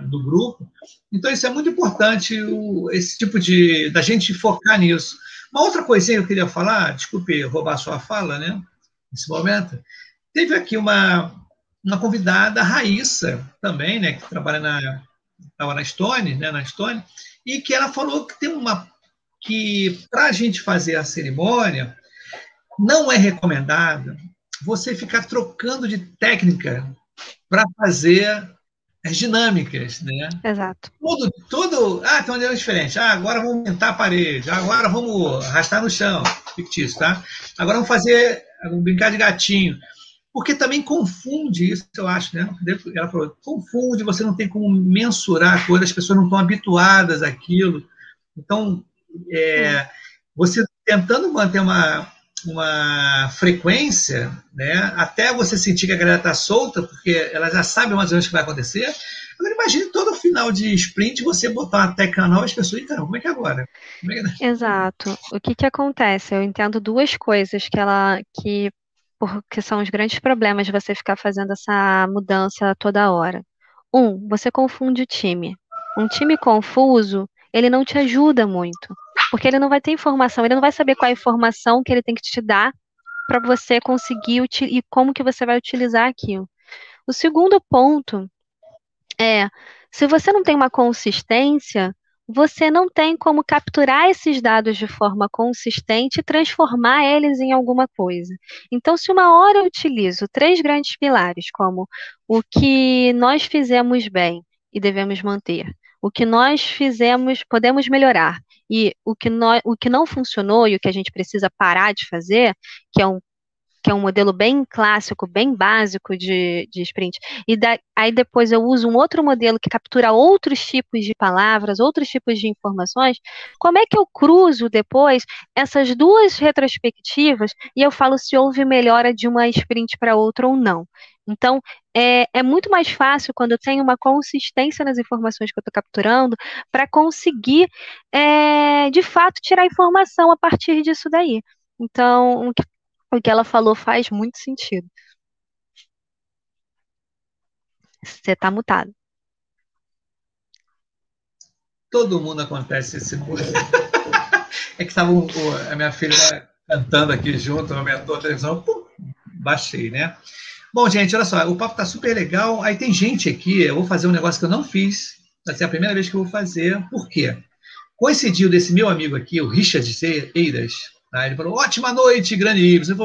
do grupo. Então isso é muito importante, o, esse tipo de da gente focar nisso. Uma outra coisinha que eu queria falar, desculpe roubar sua fala, né? Nesse momento, teve aqui uma uma convidada, a Raíssa, também, né, que trabalha na estava na Stone, né, na Stone, e que ela falou que tem uma que para a gente fazer a cerimônia não é recomendado você ficar trocando de técnica para fazer as dinâmicas, né? Exato. Tudo, tudo, ah, tem uma dinâmica diferente. Ah, agora vamos aumentar a parede. agora vamos arrastar no chão, fictício, tá? Agora vamos fazer, vamos brincar de gatinho porque também confunde isso, eu acho, né? Ela falou, confunde, você não tem como mensurar a coisa, as pessoas não estão habituadas àquilo. Então, é, você tentando manter uma, uma frequência, né? Até você sentir que a galera está solta, porque ela já sabe mais ou menos o que vai acontecer. Agora imagine todo final de sprint você botar uma técnica nova as pessoas, então, como é que é agora? É que... Exato. O que que acontece? Eu entendo duas coisas que ela que porque são os grandes problemas de você ficar fazendo essa mudança toda hora. Um, você confunde o time. Um time confuso, ele não te ajuda muito, porque ele não vai ter informação, ele não vai saber qual é a informação que ele tem que te dar para você conseguir e como que você vai utilizar aquilo. O segundo ponto é, se você não tem uma consistência, você não tem como capturar esses dados de forma consistente e transformar eles em alguma coisa. Então, se uma hora eu utilizo três grandes pilares, como o que nós fizemos bem e devemos manter, o que nós fizemos, podemos melhorar, e o que, o que não funcionou e o que a gente precisa parar de fazer, que é um que é um modelo bem clássico, bem básico de, de sprint, e da, aí depois eu uso um outro modelo que captura outros tipos de palavras, outros tipos de informações, como é que eu cruzo depois essas duas retrospectivas e eu falo se houve melhora de uma sprint para outra ou não? Então, é, é, muito mais fácil quando eu tenho uma consistência nas informações que eu estou capturando para conseguir, é, de fato, tirar informação a partir disso daí. Então, o que ela falou faz muito sentido. Você está mutado. Todo mundo acontece esse é que estava a minha filha cantando aqui junto, aumentou a televisão, pum, baixei, né? Bom, gente, olha só, o papo tá super legal. Aí tem gente aqui, eu vou fazer um negócio que eu não fiz, vai ser a primeira vez que eu vou fazer. Por quê? Coincidiu desse meu amigo aqui, o Richard Eiras, Tá? Ele falou, ótima noite, grande Ibsen.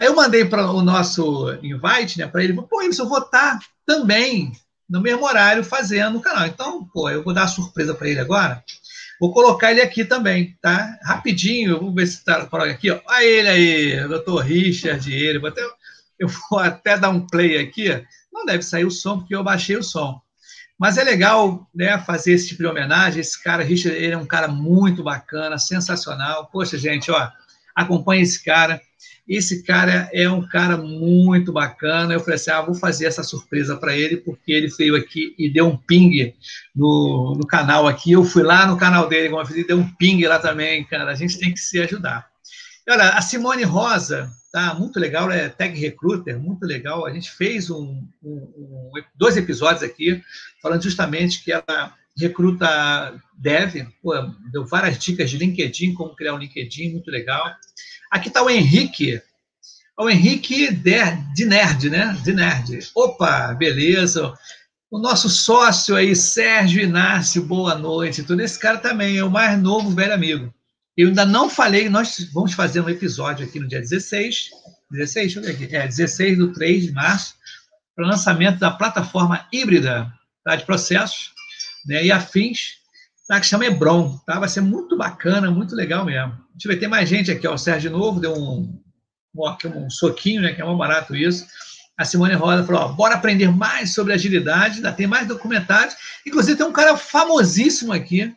Aí eu mandei para o nosso invite, né, para ele, pô, Ibsen, eu vou estar tá também no mesmo horário fazendo o canal. Então, pô, eu vou dar surpresa para ele agora. Vou colocar ele aqui também, tá? Rapidinho, vamos ver se está aqui, ó. Olha ele aí, doutor Richard, ele. Vou até, eu vou até dar um play aqui. Não deve sair o som, porque eu baixei o som. Mas é legal né, fazer esse tipo de homenagem. Esse cara, Richard, ele é um cara muito bacana, sensacional. Poxa, gente, ó, acompanha esse cara. Esse cara é um cara muito bacana. Eu falei assim: ah, vou fazer essa surpresa para ele, porque ele veio aqui e deu um ping no, no canal aqui. Eu fui lá no canal dele, como eu fiz, e deu um ping lá também, cara. A gente tem que se ajudar. E olha, a Simone Rosa, tá muito legal, é tag recruiter, muito legal. A gente fez um, um, um, dois episódios aqui falando justamente que ela recruta dev, pô, deu várias dicas de LinkedIn, como criar um LinkedIn, muito legal. Aqui está o Henrique, o Henrique de Nerd, né? De Nerd. Opa, beleza. O nosso sócio aí, Sérgio Inácio, boa noite. Tudo esse cara também é o mais novo velho amigo. Eu ainda não falei, nós vamos fazer um episódio aqui no dia 16, 16, deixa eu ver aqui, é 16 do 3 de março, para o lançamento da plataforma híbrida tá, de processos né, e afins, tá, que chama Hebron. Tá? Vai ser muito bacana, muito legal mesmo. Deixa eu ver, tem mais gente aqui. Ó, o Sérgio Novo deu um, um, um soquinho, né, que é mais barato isso. A Simone Rosa falou: ó, bora aprender mais sobre agilidade, ainda tem mais documentários. Inclusive, tem um cara famosíssimo aqui,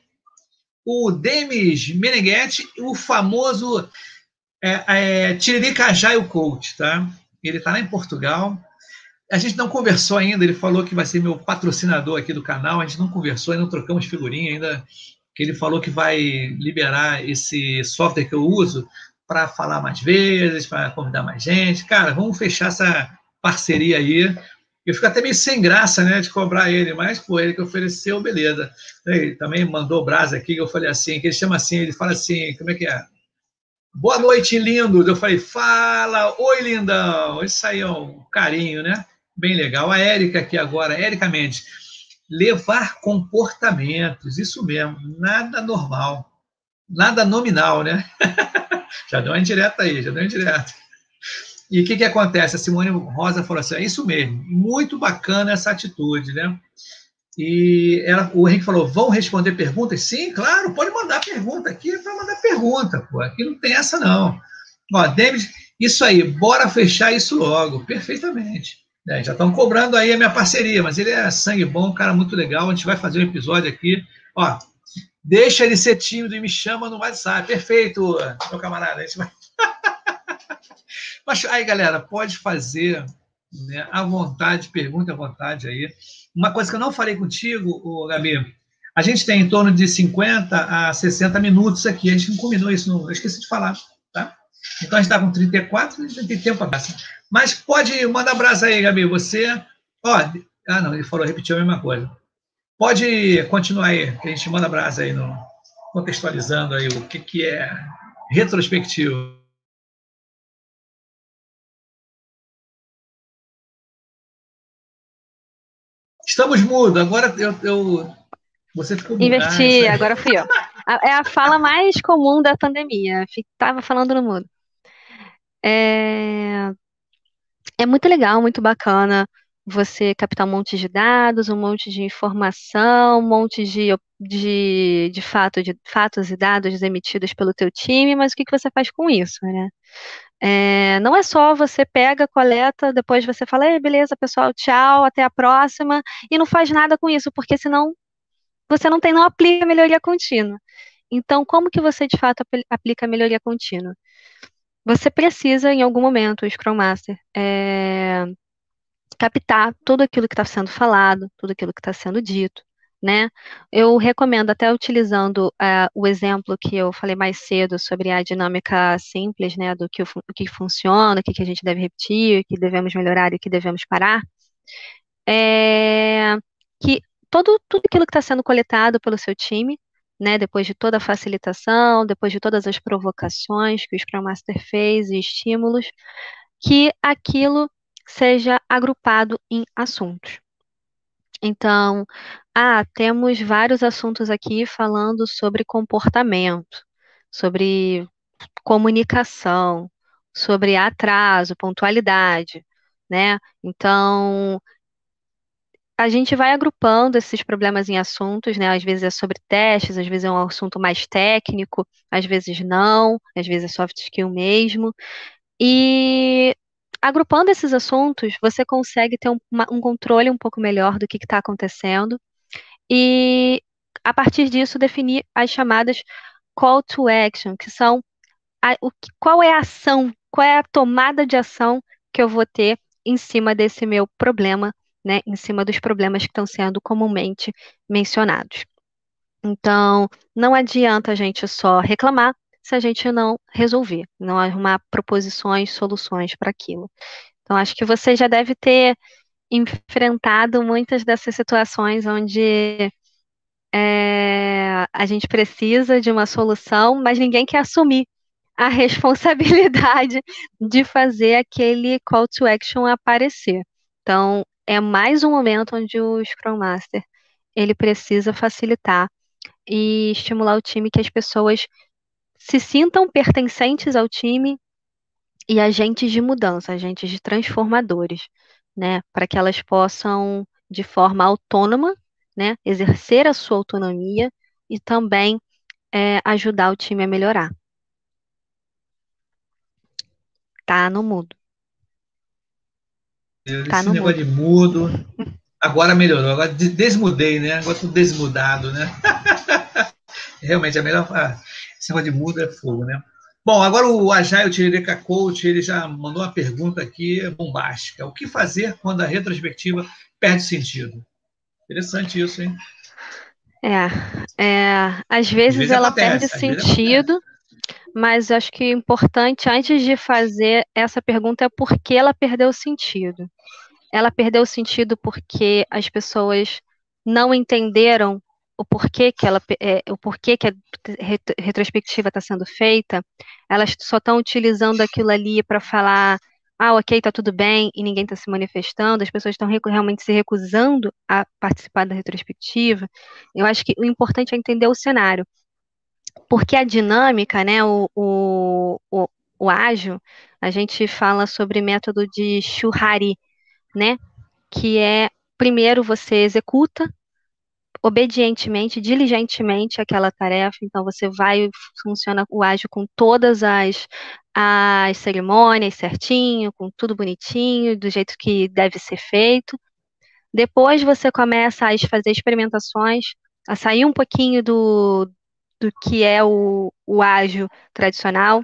o Demis Meneghetti, o famoso é, é, Agile Coach, tá? Ele está lá em Portugal, a gente não conversou ainda, ele falou que vai ser meu patrocinador aqui do canal, a gente não conversou e não trocamos figurinha ainda, que ele falou que vai liberar esse software que eu uso para falar mais vezes, para convidar mais gente. Cara, vamos fechar essa parceria aí. Eu fico até meio sem graça, né, de cobrar ele, mas, pô, ele que ofereceu, beleza. Ele também mandou brasa aqui, que eu falei assim, que ele chama assim, ele fala assim, como é que é? Boa noite, lindo. Eu falei, fala, oi, lindão. Isso aí é um carinho, né? Bem legal. A Érica aqui agora, Érica Mendes, levar comportamentos, isso mesmo, nada normal, nada nominal, né? já deu uma indireta aí, já deu uma indireta. E o que, que acontece? A Simone Rosa falou assim: é isso mesmo, muito bacana essa atitude, né? E ela, o Henrique falou: vão responder perguntas? Sim, claro, pode mandar pergunta aqui é para mandar pergunta, pô. Aqui não tem essa, não. Ó, David, isso aí, bora fechar isso logo. Perfeitamente. É, já estão cobrando aí a minha parceria, mas ele é sangue bom, um cara muito legal. A gente vai fazer um episódio aqui. Ó, deixa ele ser tímido e me chama no WhatsApp. Perfeito, meu camarada. A gente vai... mas aí, galera, pode fazer né, à vontade, pergunta à vontade aí. Uma coisa que eu não falei contigo, Gabi, a gente tem em torno de 50 a 60 minutos aqui. A gente não combinou isso, não. eu esqueci de falar, tá? Então a gente está com 34, a gente tem tempo para Mas pode mandar abraço aí, Gabi. Você. Ó, ah, não, ele falou, repetiu a mesma coisa. Pode continuar aí, que a gente manda abraço aí, no, contextualizando aí o que, que é retrospectivo. Estamos mudo, agora eu, eu você ficou Inverti, agora fui eu. É a fala mais comum da pandemia. Estava falando no mudo. É, é muito legal, muito bacana você captar um monte de dados, um monte de informação, um monte de, de, de, fato, de fatos e dados emitidos pelo teu time, mas o que, que você faz com isso, né? É, não é só você pega, coleta, depois você fala, beleza, pessoal, tchau, até a próxima, e não faz nada com isso, porque senão você não tem, não aplica melhoria contínua. Então, como que você de fato aplica melhoria contínua? Você precisa, em algum momento, o Scrum Master, é, captar tudo aquilo que está sendo falado, tudo aquilo que está sendo dito, né? Eu recomendo até utilizando uh, o exemplo que eu falei mais cedo sobre a dinâmica simples, né, do que, o, que funciona, o que, que a gente deve repetir, o que devemos melhorar e o que devemos parar, é, que todo, tudo aquilo que está sendo coletado pelo seu time, né, depois de toda a facilitação, depois de todas as provocações que o Scrum Master fez e estímulos, que aquilo seja agrupado em assuntos. Então, ah, temos vários assuntos aqui falando sobre comportamento, sobre comunicação, sobre atraso, pontualidade, né? Então, a gente vai agrupando esses problemas em assuntos, né? Às vezes é sobre testes, às vezes é um assunto mais técnico, às vezes não, às vezes é soft skill mesmo. E agrupando esses assuntos, você consegue ter um, um controle um pouco melhor do que está acontecendo e, a partir disso, definir as chamadas call to action, que são a, o, qual é a ação, qual é a tomada de ação que eu vou ter em cima desse meu problema né, em cima dos problemas que estão sendo comumente mencionados. Então, não adianta a gente só reclamar se a gente não resolver, não arrumar proposições, soluções para aquilo. Então, acho que você já deve ter enfrentado muitas dessas situações onde é, a gente precisa de uma solução, mas ninguém quer assumir a responsabilidade de fazer aquele call to action aparecer. Então, é mais um momento onde o Scrum Master ele precisa facilitar e estimular o time que as pessoas se sintam pertencentes ao time e agentes de mudança, agentes de transformadores, né, para que elas possam de forma autônoma, né, exercer a sua autonomia e também é, ajudar o time a melhorar. Tá no mudo. Tá Esse negócio mudo. de mudo. Agora melhorou. Agora desmudei, né? Agora tô desmudado, né? Realmente, a melhor. Ah, esse negócio de mudo é fogo, né? Bom, agora o Agile Tiririca Coach, ele já mandou uma pergunta aqui bombástica. O que fazer quando a retrospectiva perde sentido? Interessante isso, hein? É, é às vezes, às vezes ela acontece, perde sentido, mas acho que o importante, antes de fazer essa pergunta, é por que ela perdeu sentido ela perdeu o sentido porque as pessoas não entenderam o porquê que ela é, o porquê que a retrospectiva está sendo feita, elas só estão utilizando aquilo ali para falar, ah, ok, está tudo bem, e ninguém está se manifestando, as pessoas estão realmente se recusando a participar da retrospectiva. Eu acho que o importante é entender o cenário. Porque a dinâmica, né, o, o, o, o ágil, a gente fala sobre método de Shuhari, né? Que é, primeiro, você executa obedientemente, diligentemente aquela tarefa, então você vai, funciona o ágil com todas as, as cerimônias certinho, com tudo bonitinho, do jeito que deve ser feito. Depois você começa a fazer experimentações, a sair um pouquinho do, do que é o, o ágil tradicional,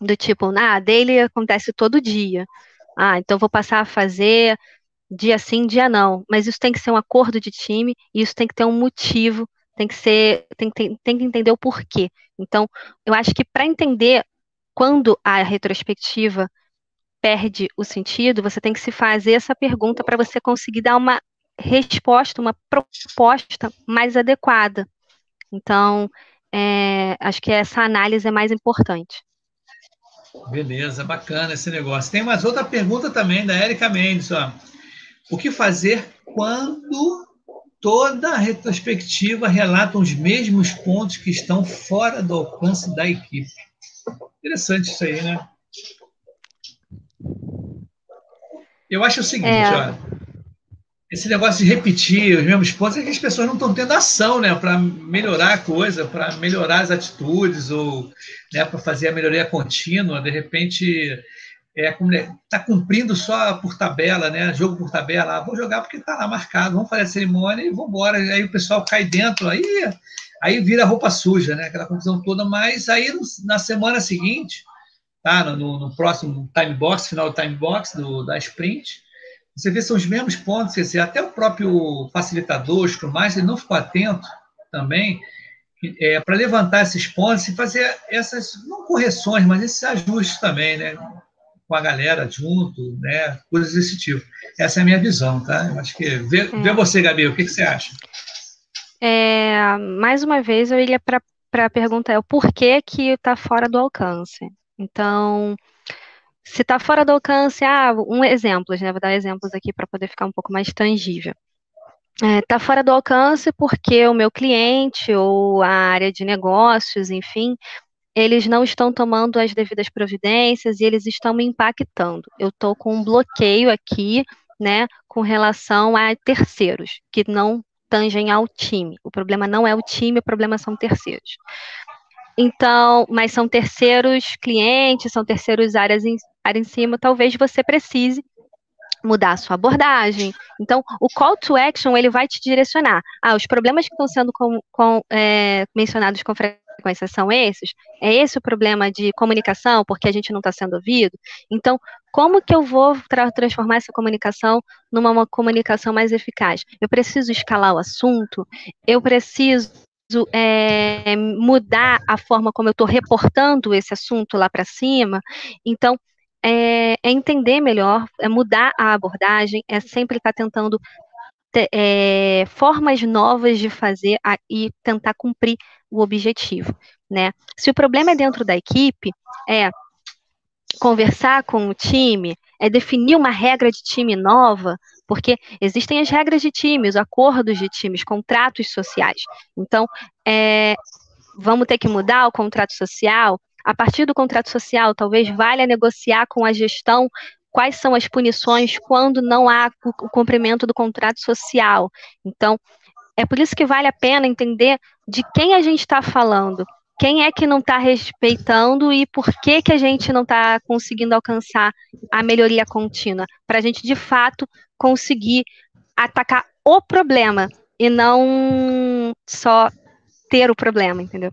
do tipo, ah, dele acontece todo dia. Ah, então vou passar a fazer dia sim, dia não. Mas isso tem que ser um acordo de time e isso tem que ter um motivo, tem que ser, tem, tem, tem que entender o porquê. Então, eu acho que para entender quando a retrospectiva perde o sentido, você tem que se fazer essa pergunta para você conseguir dar uma resposta, uma proposta mais adequada. Então, é, acho que essa análise é mais importante. Beleza, bacana esse negócio. Tem mais outra pergunta também da Érica Mendes. Ó. O que fazer quando toda a retrospectiva relata os mesmos pontos que estão fora do alcance da equipe? Interessante isso aí, né? Eu acho o seguinte, é. olha, esse negócio de repetir os mesmos pontos é que as pessoas não estão tendo ação, né, para melhorar a coisa, para melhorar as atitudes ou, né, para fazer a melhoria contínua. De repente, é tá cumprindo só por tabela, né, jogo por tabela. Ah, vou jogar porque está lá marcado. Vamos fazer a cerimônia e vamos embora. Aí o pessoal cai dentro, aí aí vira roupa suja, né, aquela confusão toda. Mas aí na semana seguinte tá? no, no próximo time box, final do time box do, da sprint. Você vê são os mesmos pontos, quer dizer, até o próprio facilitador, o Scrum Master, ele não ficou atento também é, para levantar esses pontos e fazer essas, não correções, mas esses ajustes também, né? Com a galera junto, né? Coisas desse tipo. Essa é a minha visão, tá? Eu acho que. Vê, é. vê você, Gabi, o que, que você acha? É, mais uma vez, eu iria para a pergunta: é o porquê que está fora do alcance? Então, se está fora do alcance, ah, um exemplo, né? Vou dar exemplos aqui para poder ficar um pouco mais tangível. Está é, tá fora do alcance porque o meu cliente ou a área de negócios, enfim, eles não estão tomando as devidas providências e eles estão me impactando. Eu estou com um bloqueio aqui, né, com relação a terceiros que não tangem ao time. O problema não é o time, o problema são terceiros. Então, mas são terceiros clientes, são terceiros áreas em, cima, talvez você precise mudar a sua abordagem. Então, o call to action, ele vai te direcionar. Ah, os problemas que estão sendo com, com, é, mencionados com frequência são esses? É esse o problema de comunicação, porque a gente não está sendo ouvido? Então, como que eu vou tra transformar essa comunicação numa comunicação mais eficaz? Eu preciso escalar o assunto? Eu preciso é, mudar a forma como eu estou reportando esse assunto lá para cima. Então, é, é, entender melhor, é mudar a abordagem, é sempre estar tá tentando é, formas novas de fazer a, e tentar cumprir o objetivo, né? Se o problema é dentro da equipe, é conversar com o time, é definir uma regra de time nova, porque existem as regras de time, os acordos de times, contratos sociais. Então, é, vamos ter que mudar o contrato social. A partir do contrato social, talvez valha negociar com a gestão quais são as punições quando não há o cumprimento do contrato social. Então, é por isso que vale a pena entender de quem a gente está falando quem é que não está respeitando e por que, que a gente não está conseguindo alcançar a melhoria contínua, para a gente de fato conseguir atacar o problema e não só ter o problema, entendeu?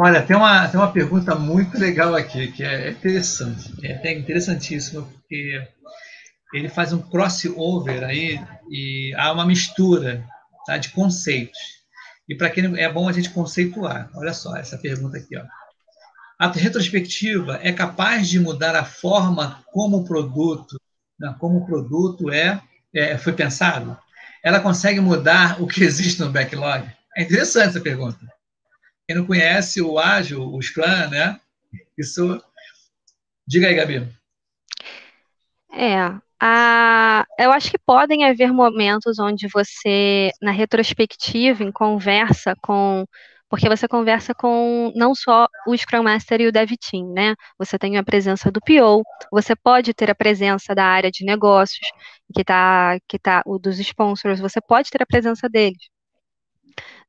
Olha, tem uma, tem uma pergunta muito legal aqui, que é interessante, é interessantíssima, porque ele faz um crossover aí e há uma mistura tá, de conceitos. E para quem é bom a gente conceituar. Olha só essa pergunta aqui, ó. A retrospectiva é capaz de mudar a forma como o produto, não, como o produto é, é, foi pensado? Ela consegue mudar o que existe no backlog? É interessante essa pergunta. Quem não conhece o Ágil, o Scrum, né? Isso. Diga aí, Gabi. É, ah, eu acho que podem haver momentos onde você, na retrospectiva, em conversa com. Porque você conversa com não só o Scrum Master e o Dev Team, né? Você tem a presença do PO, você pode ter a presença da área de negócios, que tá, que tá, o dos sponsors, você pode ter a presença deles.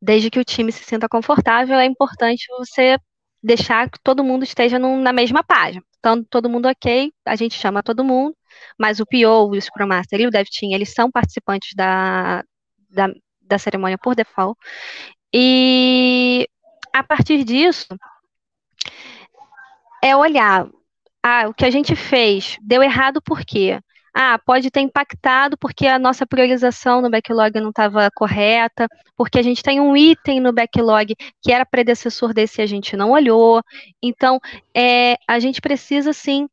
Desde que o time se sinta confortável, é importante você deixar que todo mundo esteja num, na mesma página. Então, todo mundo ok, a gente chama todo mundo, mas o PO, o Scrum Master e o Dev Team, eles são participantes da, da, da cerimônia por default. E a partir disso, é olhar ah, o que a gente fez deu errado por quê? Ah, pode ter impactado porque a nossa priorização no backlog não estava correta, porque a gente tem um item no backlog que era predecessor desse e a gente não olhou. Então, é, a gente precisa sim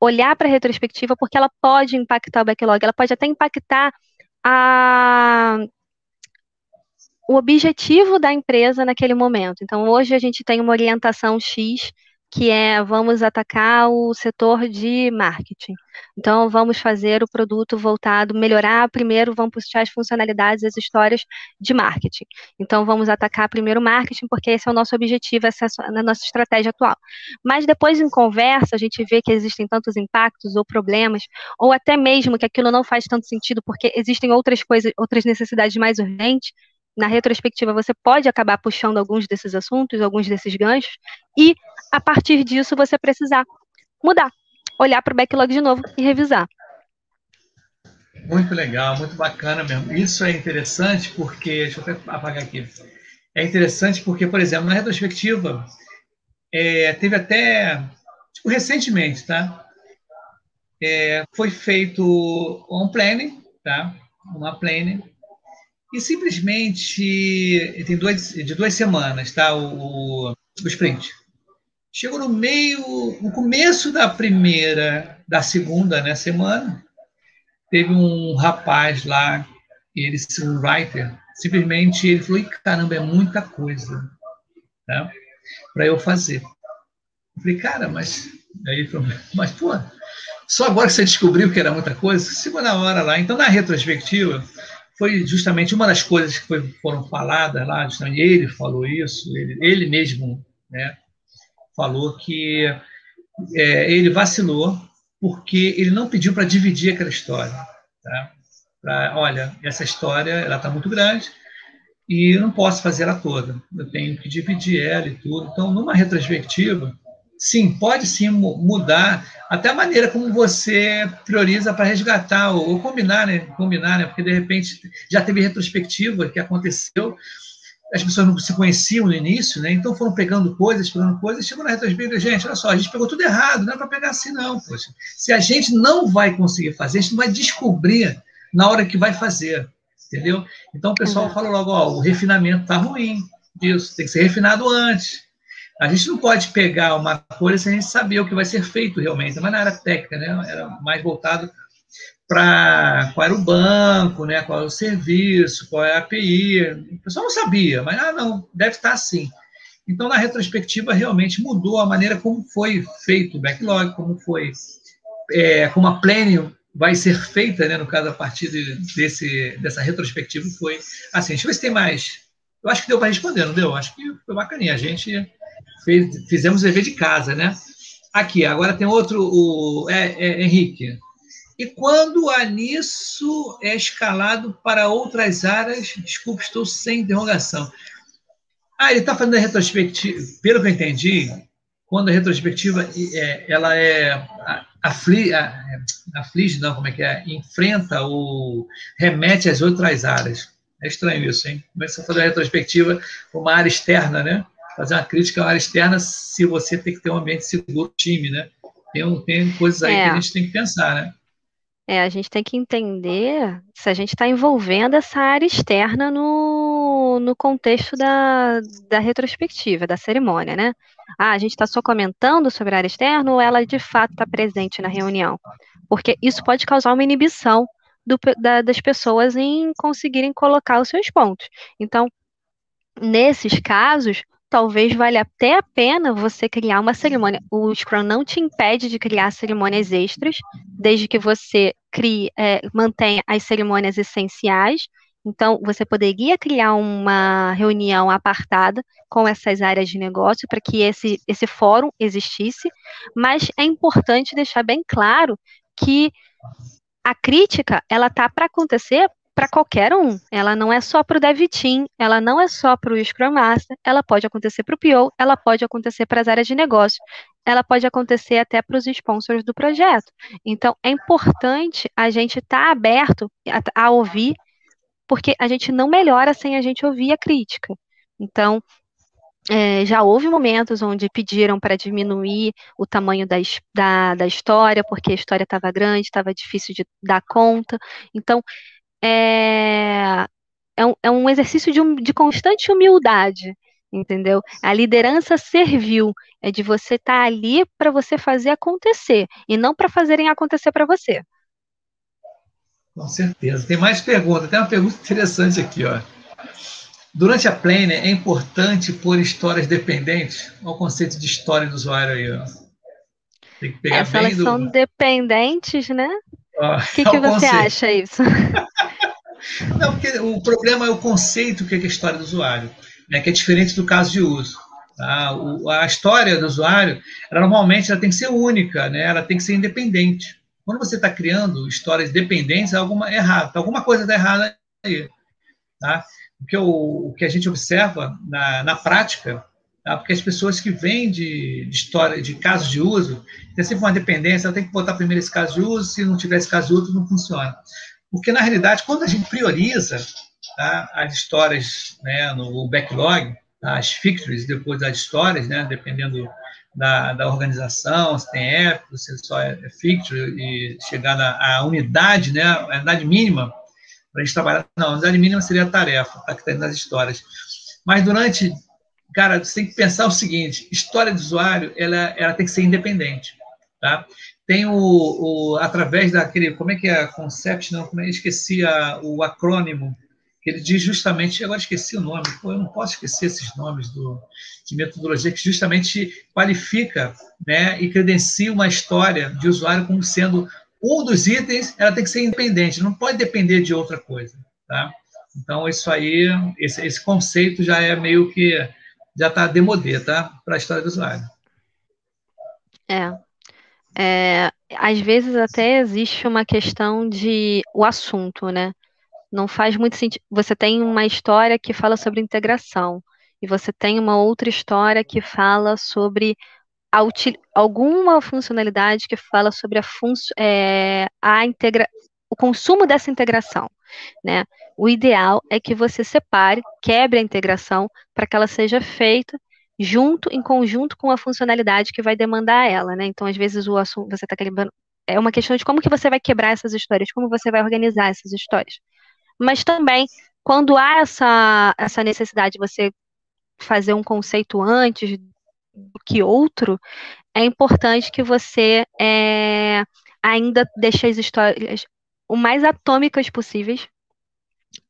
olhar para a retrospectiva porque ela pode impactar o backlog, ela pode até impactar a, o objetivo da empresa naquele momento. Então, hoje a gente tem uma orientação X que é vamos atacar o setor de marketing. Então, vamos fazer o produto voltado, melhorar primeiro, vamos puxar as funcionalidades, as histórias de marketing. Então, vamos atacar primeiro o marketing, porque esse é o nosso objetivo, essa é a nossa estratégia atual. Mas depois, em conversa, a gente vê que existem tantos impactos ou problemas, ou até mesmo que aquilo não faz tanto sentido, porque existem outras coisas, outras necessidades mais urgentes, na retrospectiva você pode acabar puxando alguns desses assuntos, alguns desses ganchos, e a partir disso você precisar mudar, olhar para o backlog de novo e revisar. Muito legal, muito bacana mesmo. Isso é interessante porque, deixa eu até apagar aqui. É interessante porque, por exemplo, na retrospectiva, é, teve até, tipo, recentemente, tá? É, foi feito um planning, tá? Uma planning e simplesmente tem duas, de duas semanas, tá? O, o, sprint. Chegou no meio, no começo da primeira, da segunda né, semana, teve um rapaz lá, ele um writer, simplesmente ele falou: caramba, é muita coisa tá? para eu fazer. Eu falei, cara, mas. Aí ele falou, mas pô, só agora que você descobriu que era muita coisa? Chegou na hora lá. Então, na retrospectiva, foi justamente uma das coisas que foi, foram faladas lá, justamente ele falou isso, ele, ele mesmo né, falou que é, ele vacilou porque ele não pediu para dividir aquela história. Tá? Pra, olha, essa história ela está muito grande e eu não posso fazer ela toda. Eu tenho que dividir ela e tudo. Então, numa retrospectiva, sim, pode sim mudar até a maneira como você prioriza para resgatar ou, ou, combinar, né? Combinar, né? Porque de repente já teve retrospectiva que aconteceu, as pessoas não se conheciam no início, né? Então foram pegando coisas, pegando coisas, chegou na retrospectiva, gente, olha só, a gente pegou tudo errado, não é para pegar assim não, poxa. Se a gente não vai conseguir fazer, a gente não vai descobrir na hora que vai fazer, entendeu? Então o pessoal fala logo, ó, o refinamento tá ruim disso, tem que ser refinado antes. A gente não pode pegar uma coisa sem a gente saber o que vai ser feito realmente, mas na área técnica, né? Era mais voltado para qual era o banco, né? qual é o serviço, qual é a API. O pessoal não sabia, mas ah, não, deve estar assim. Então, na retrospectiva, realmente mudou a maneira como foi feito o backlog, como foi, é, como a planning vai ser feita, né, no caso, a partir desse, dessa retrospectiva, foi assim. Deixa eu ver se tem mais. Eu acho que deu para responder, não deu? Acho que foi bacaninha. A gente fez, fizemos o dever de casa, né? Aqui, agora tem outro, o é, é, Henrique. E quando a nisso é escalado para outras áreas, desculpe, estou sem interrogação. Ah, ele está fazendo a retrospectiva, pelo que eu entendi, quando a retrospectiva é, ela é aflige, aflige, não, como é que é? Enfrenta ou remete às outras áreas. É estranho isso, hein? Começa a fazer a retrospectiva uma área externa, né? Fazer uma crítica à área externa se você tem que ter um ambiente seguro time, né? Tem, tem coisas aí é. que a gente tem que pensar, né? É, a gente tem que entender se a gente está envolvendo essa área externa no, no contexto da, da retrospectiva, da cerimônia, né? Ah, a gente está só comentando sobre a área externa ou ela de fato está presente na reunião? Porque isso pode causar uma inibição do, da, das pessoas em conseguirem colocar os seus pontos. Então, nesses casos, talvez valha até a pena você criar uma cerimônia. O Scrum não te impede de criar cerimônias extras, desde que você crie, é, mantenha as cerimônias essenciais. Então, você poderia criar uma reunião apartada com essas áreas de negócio para que esse, esse fórum existisse, mas é importante deixar bem claro que a crítica ela tá para acontecer para qualquer um. Ela não é só para o Dev Team, ela não é só para o Scrum Master, ela pode acontecer para o PO, ela pode acontecer para as áreas de negócio, ela pode acontecer até para os sponsors do projeto. Então, é importante a gente estar tá aberto a, a ouvir, porque a gente não melhora sem a gente ouvir a crítica. Então, é, já houve momentos onde pediram para diminuir o tamanho da, da, da história, porque a história estava grande, estava difícil de dar conta. Então, é, é, um, é um exercício de, de constante humildade, entendeu? A liderança serviu, é de você estar tá ali para você fazer acontecer, e não para fazerem acontecer para você. Com certeza. Tem mais perguntas. Tem uma pergunta interessante aqui, ó. Durante a planner, é importante pôr histórias dependentes? Olha o conceito de história do usuário aí. Ó. Tem que pegar é, bem elas do... são dependentes, né? O que, que você conceito. acha isso? Não, porque o problema é o conceito que é a história do usuário, né, que é diferente do caso de uso. Tá? O, a história do usuário, ela, normalmente ela tem que ser única, né? ela tem que ser independente. Quando você está criando histórias dependentes, alguma errada, alguma coisa está errada aí. Tá? o que, o que a gente observa na, na prática, tá? porque as pessoas que vêm de, de, história, de casos de uso, tem sempre uma dependência, ela tem que botar primeiro esse caso de uso, se não tiver esse caso de uso, não funciona. Porque, na realidade, quando a gente prioriza tá, as histórias né, no backlog, as features depois das histórias, né, dependendo da, da organização, se tem época, se só é, é feature, e chegar na a unidade, né, a unidade mínima, para a gente trabalhar. Não, a unidade mínima seria a tarefa, tá, que está nas histórias. Mas durante. Cara, você tem que pensar o seguinte: história de usuário, ela, ela tem que ser independente. Tá? Tem o, o através daquele. Como é que é? Concept, não, como é? Esqueci a, o acrônimo que ele diz justamente, agora esqueci o nome, pô, eu não posso esquecer esses nomes do, de metodologia, que justamente qualifica né, e credencia uma história de usuário como sendo um dos itens ela tem que ser independente, não pode depender de outra coisa, tá? Então isso aí, esse, esse conceito já é meio que já está demodê, tá? Para a história do usuário. É. é. Às vezes até existe uma questão de o assunto, né? Não faz muito sentido. Você tem uma história que fala sobre integração e você tem uma outra história que fala sobre a alguma funcionalidade que fala sobre a, é, a integra o consumo dessa integração. Né? O ideal é que você separe, quebre a integração para que ela seja feita junto, em conjunto com a funcionalidade que vai demandar ela. Né? Então, às vezes, o assunto você está querendo. É uma questão de como que você vai quebrar essas histórias, como você vai organizar essas histórias. Mas também, quando há essa, essa necessidade de você fazer um conceito antes do que outro, é importante que você é, ainda deixe as histórias o mais atômicas possíveis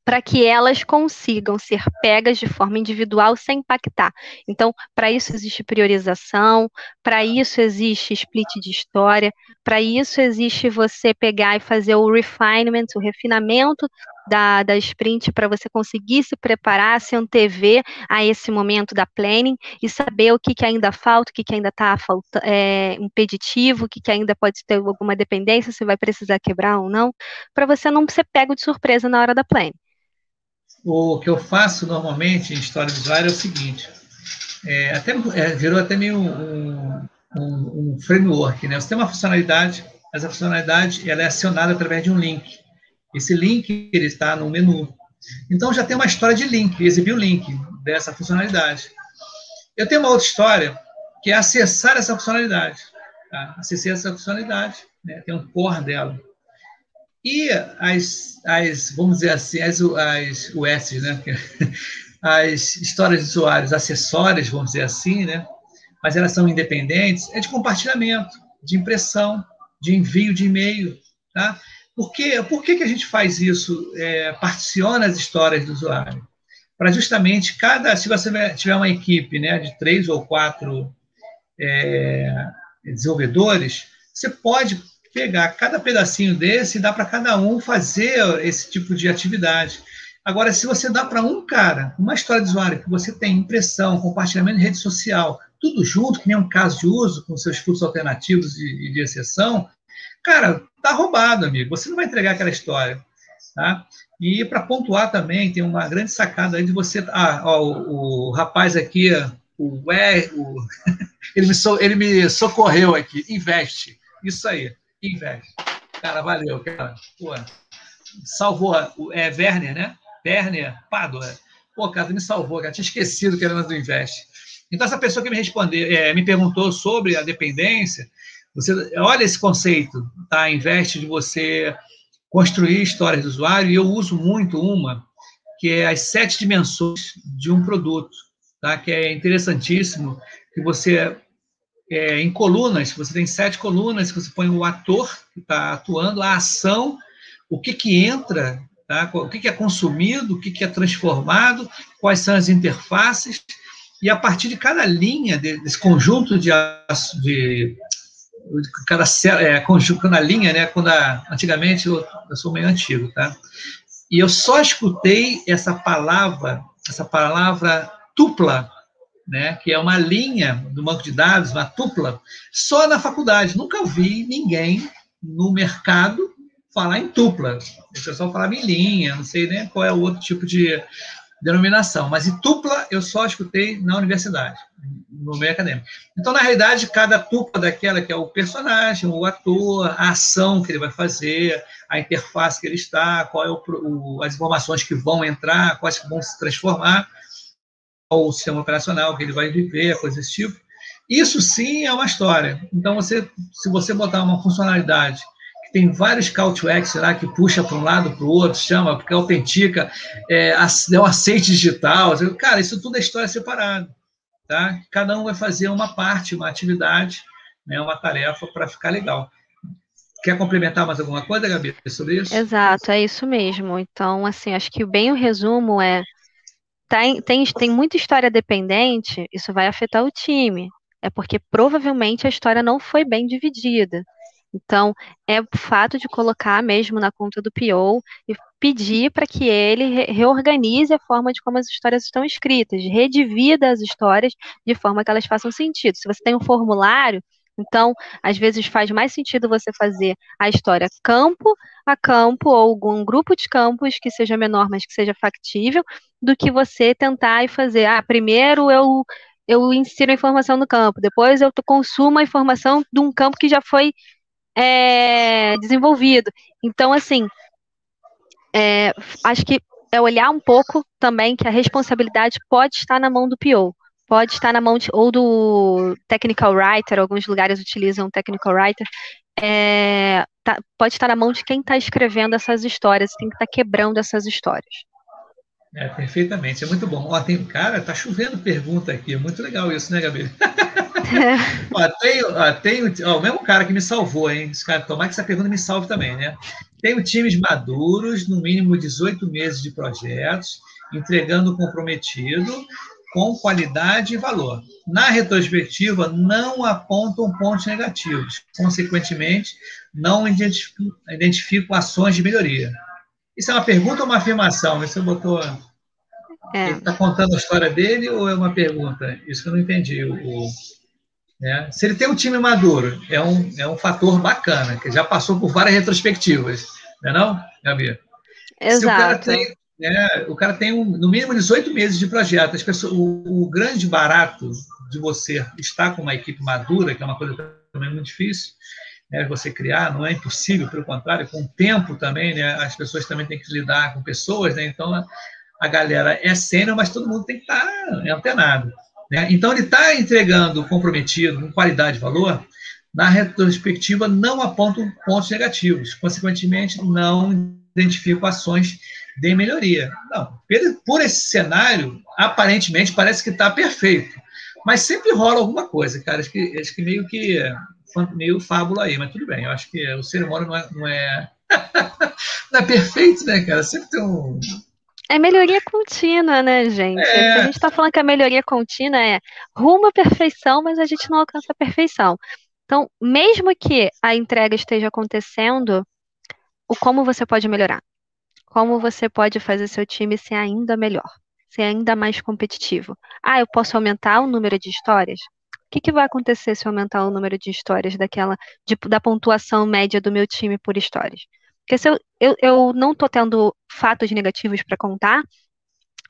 para que elas consigam ser pegas de forma individual sem impactar. Então, para isso existe priorização, para isso existe split de história, para isso existe você pegar e fazer o refinement, o refinamento da, da sprint para você conseguir se preparar, se antever a esse momento da planning e saber o que, que ainda falta, o que, que ainda está é, impeditivo, o que, que ainda pode ter alguma dependência, se vai precisar quebrar ou não, para você não ser pego de surpresa na hora da planning. O que eu faço normalmente em história visual é o seguinte, é, até, é, virou até meio um, um, um, framework, né? Você tem uma funcionalidade, essa funcionalidade ela é acionada através de um link. Esse link ele está no menu. Então já tem uma história de link, exibir o link dessa funcionalidade. Eu tenho uma outra história que é acessar essa funcionalidade. Tá? Acessar essa funcionalidade, né? tem um core dela. E as, as, vamos dizer assim, as, as US, né? As histórias de usuários acessórias, vamos dizer assim, né? Mas elas são independentes, é de compartilhamento, de impressão, de envio de e-mail, tá? Por, quê? Por que, que a gente faz isso? É, particiona as histórias do usuário. Para justamente cada, se você tiver uma equipe né, de três ou quatro é, desenvolvedores, você pode pegar cada pedacinho desse e dar para cada um fazer esse tipo de atividade. Agora, se você dá para um cara uma história de usuário que você tem impressão, compartilhamento de rede social, tudo junto, que nem um caso de uso, com seus fluxos alternativos e de, de exceção, cara, tá roubado, amigo. Você não vai entregar aquela história. Tá? E para pontuar também, tem uma grande sacada aí de você. Ah, ó, o, o rapaz aqui, o, o, ele, me so, ele me socorreu aqui. Investe. Isso aí investe. Cara, valeu, cara. Pô, salvou. É Werner, né? Werner Pádua. Pô, cara, tu me salvou, cara. Tinha esquecido que era do Invest. Então, essa pessoa que me respondeu, é, me perguntou sobre a dependência, você olha esse conceito, tá? Investe de você construir histórias do usuário, e eu uso muito uma, que é as sete dimensões de um produto, tá? Que é interessantíssimo, que você é, em colunas, você tem sete colunas, você põe o ator que está atuando, a ação, o que que entra, tá? o que que é consumido, o que que é transformado, quais são as interfaces, e a partir de cada linha desse conjunto de, de cada é, conjunto na linha, né? Quando a, antigamente eu, eu sou meio antigo, tá? E eu só escutei essa palavra, essa palavra tupla, né? Que é uma linha do banco de dados, uma tupla, só na faculdade. Nunca vi ninguém no mercado falar em tupla. O pessoal falava em linha, não sei nem qual é o outro tipo de, denominação, mas em tupla eu só escutei na universidade, no meio acadêmico. Então, na realidade, cada tupla daquela que é o personagem, o ator, a ação que ele vai fazer, a interface que ele está, qual é o, o, as informações que vão entrar, quais que vão se transformar, o sistema operacional que ele vai viver, coisa desse tipo. Isso sim é uma história. Então, você, se você botar uma funcionalidade tem vários call to action lá que puxa para um lado para o outro, chama, porque autentica, é, é um aceite digital. Cara, isso tudo é história separada. Tá? Cada um vai fazer uma parte, uma atividade, né, uma tarefa para ficar legal. Quer complementar mais alguma coisa, Gabi, sobre isso? Exato, é isso mesmo. Então, assim, acho que bem o resumo é tem, tem, tem muita história dependente, isso vai afetar o time. É porque provavelmente a história não foi bem dividida. Então, é o fato de colocar mesmo na conta do PO e pedir para que ele reorganize a forma de como as histórias estão escritas, redivida as histórias de forma que elas façam sentido. Se você tem um formulário, então, às vezes faz mais sentido você fazer a história campo a campo ou algum grupo de campos que seja menor, mas que seja factível, do que você tentar e fazer, ah, primeiro eu eu insiro a informação no campo, depois eu consumo a informação de um campo que já foi é, desenvolvido. Então, assim, é, acho que é olhar um pouco também que a responsabilidade pode estar na mão do PO, pode estar na mão de, ou do technical writer, alguns lugares utilizam technical writer, é, tá, pode estar na mão de quem está escrevendo essas histórias, tem que estar tá quebrando essas histórias. É, perfeitamente, é muito bom. Ó, tem, cara, tá chovendo pergunta aqui, é muito legal isso, né, Gabi? ó, tem, ó, tem ó, o mesmo cara que me salvou, hein? Esse cara, tomar que essa pergunta me salve também, né? Tenho times maduros, no mínimo 18 meses de projetos, entregando comprometido, com qualidade e valor. Na retrospectiva, não apontam pontos negativos. Consequentemente, não identificam, identificam ações de melhoria. Isso é uma pergunta ou uma afirmação? Você botou. É. Ele está contando a história dele ou é uma pergunta? Isso que eu não entendi. O, né? Se ele tem um time maduro, é um, é um fator bacana, que já passou por várias retrospectivas, não é não, Gabi? Exato. Se o cara tem, né, o cara tem um, no mínimo 18 meses de projeto, as pessoas, o, o, grande barato de você estar com uma equipe madura, que é uma coisa também muito difícil, né, você criar, não é impossível, pelo contrário, com o tempo também, né, as pessoas também têm que lidar com pessoas, né, então a, a galera é sênior, mas todo mundo tem que estar antenado. Né? Então, ele está entregando comprometido, com qualidade e valor, na retrospectiva não apontam pontos negativos, consequentemente, não identificam ações de melhoria. Não, por esse cenário, aparentemente parece que está perfeito, mas sempre rola alguma coisa, cara. Acho que, acho que meio que meio fábula aí, mas tudo bem. Eu acho que o ser humano não é, não é, não é perfeito, né, cara? Sempre tem um, é melhoria contínua, né, gente? É. A gente está falando que a melhoria contínua é rumo à perfeição, mas a gente não alcança a perfeição. Então, mesmo que a entrega esteja acontecendo, o como você pode melhorar? Como você pode fazer seu time ser ainda melhor, ser ainda mais competitivo? Ah, eu posso aumentar o número de histórias? O que, que vai acontecer se eu aumentar o número de histórias daquela de, da pontuação média do meu time por histórias? Porque se eu, eu, eu não estou tendo fatos negativos para contar,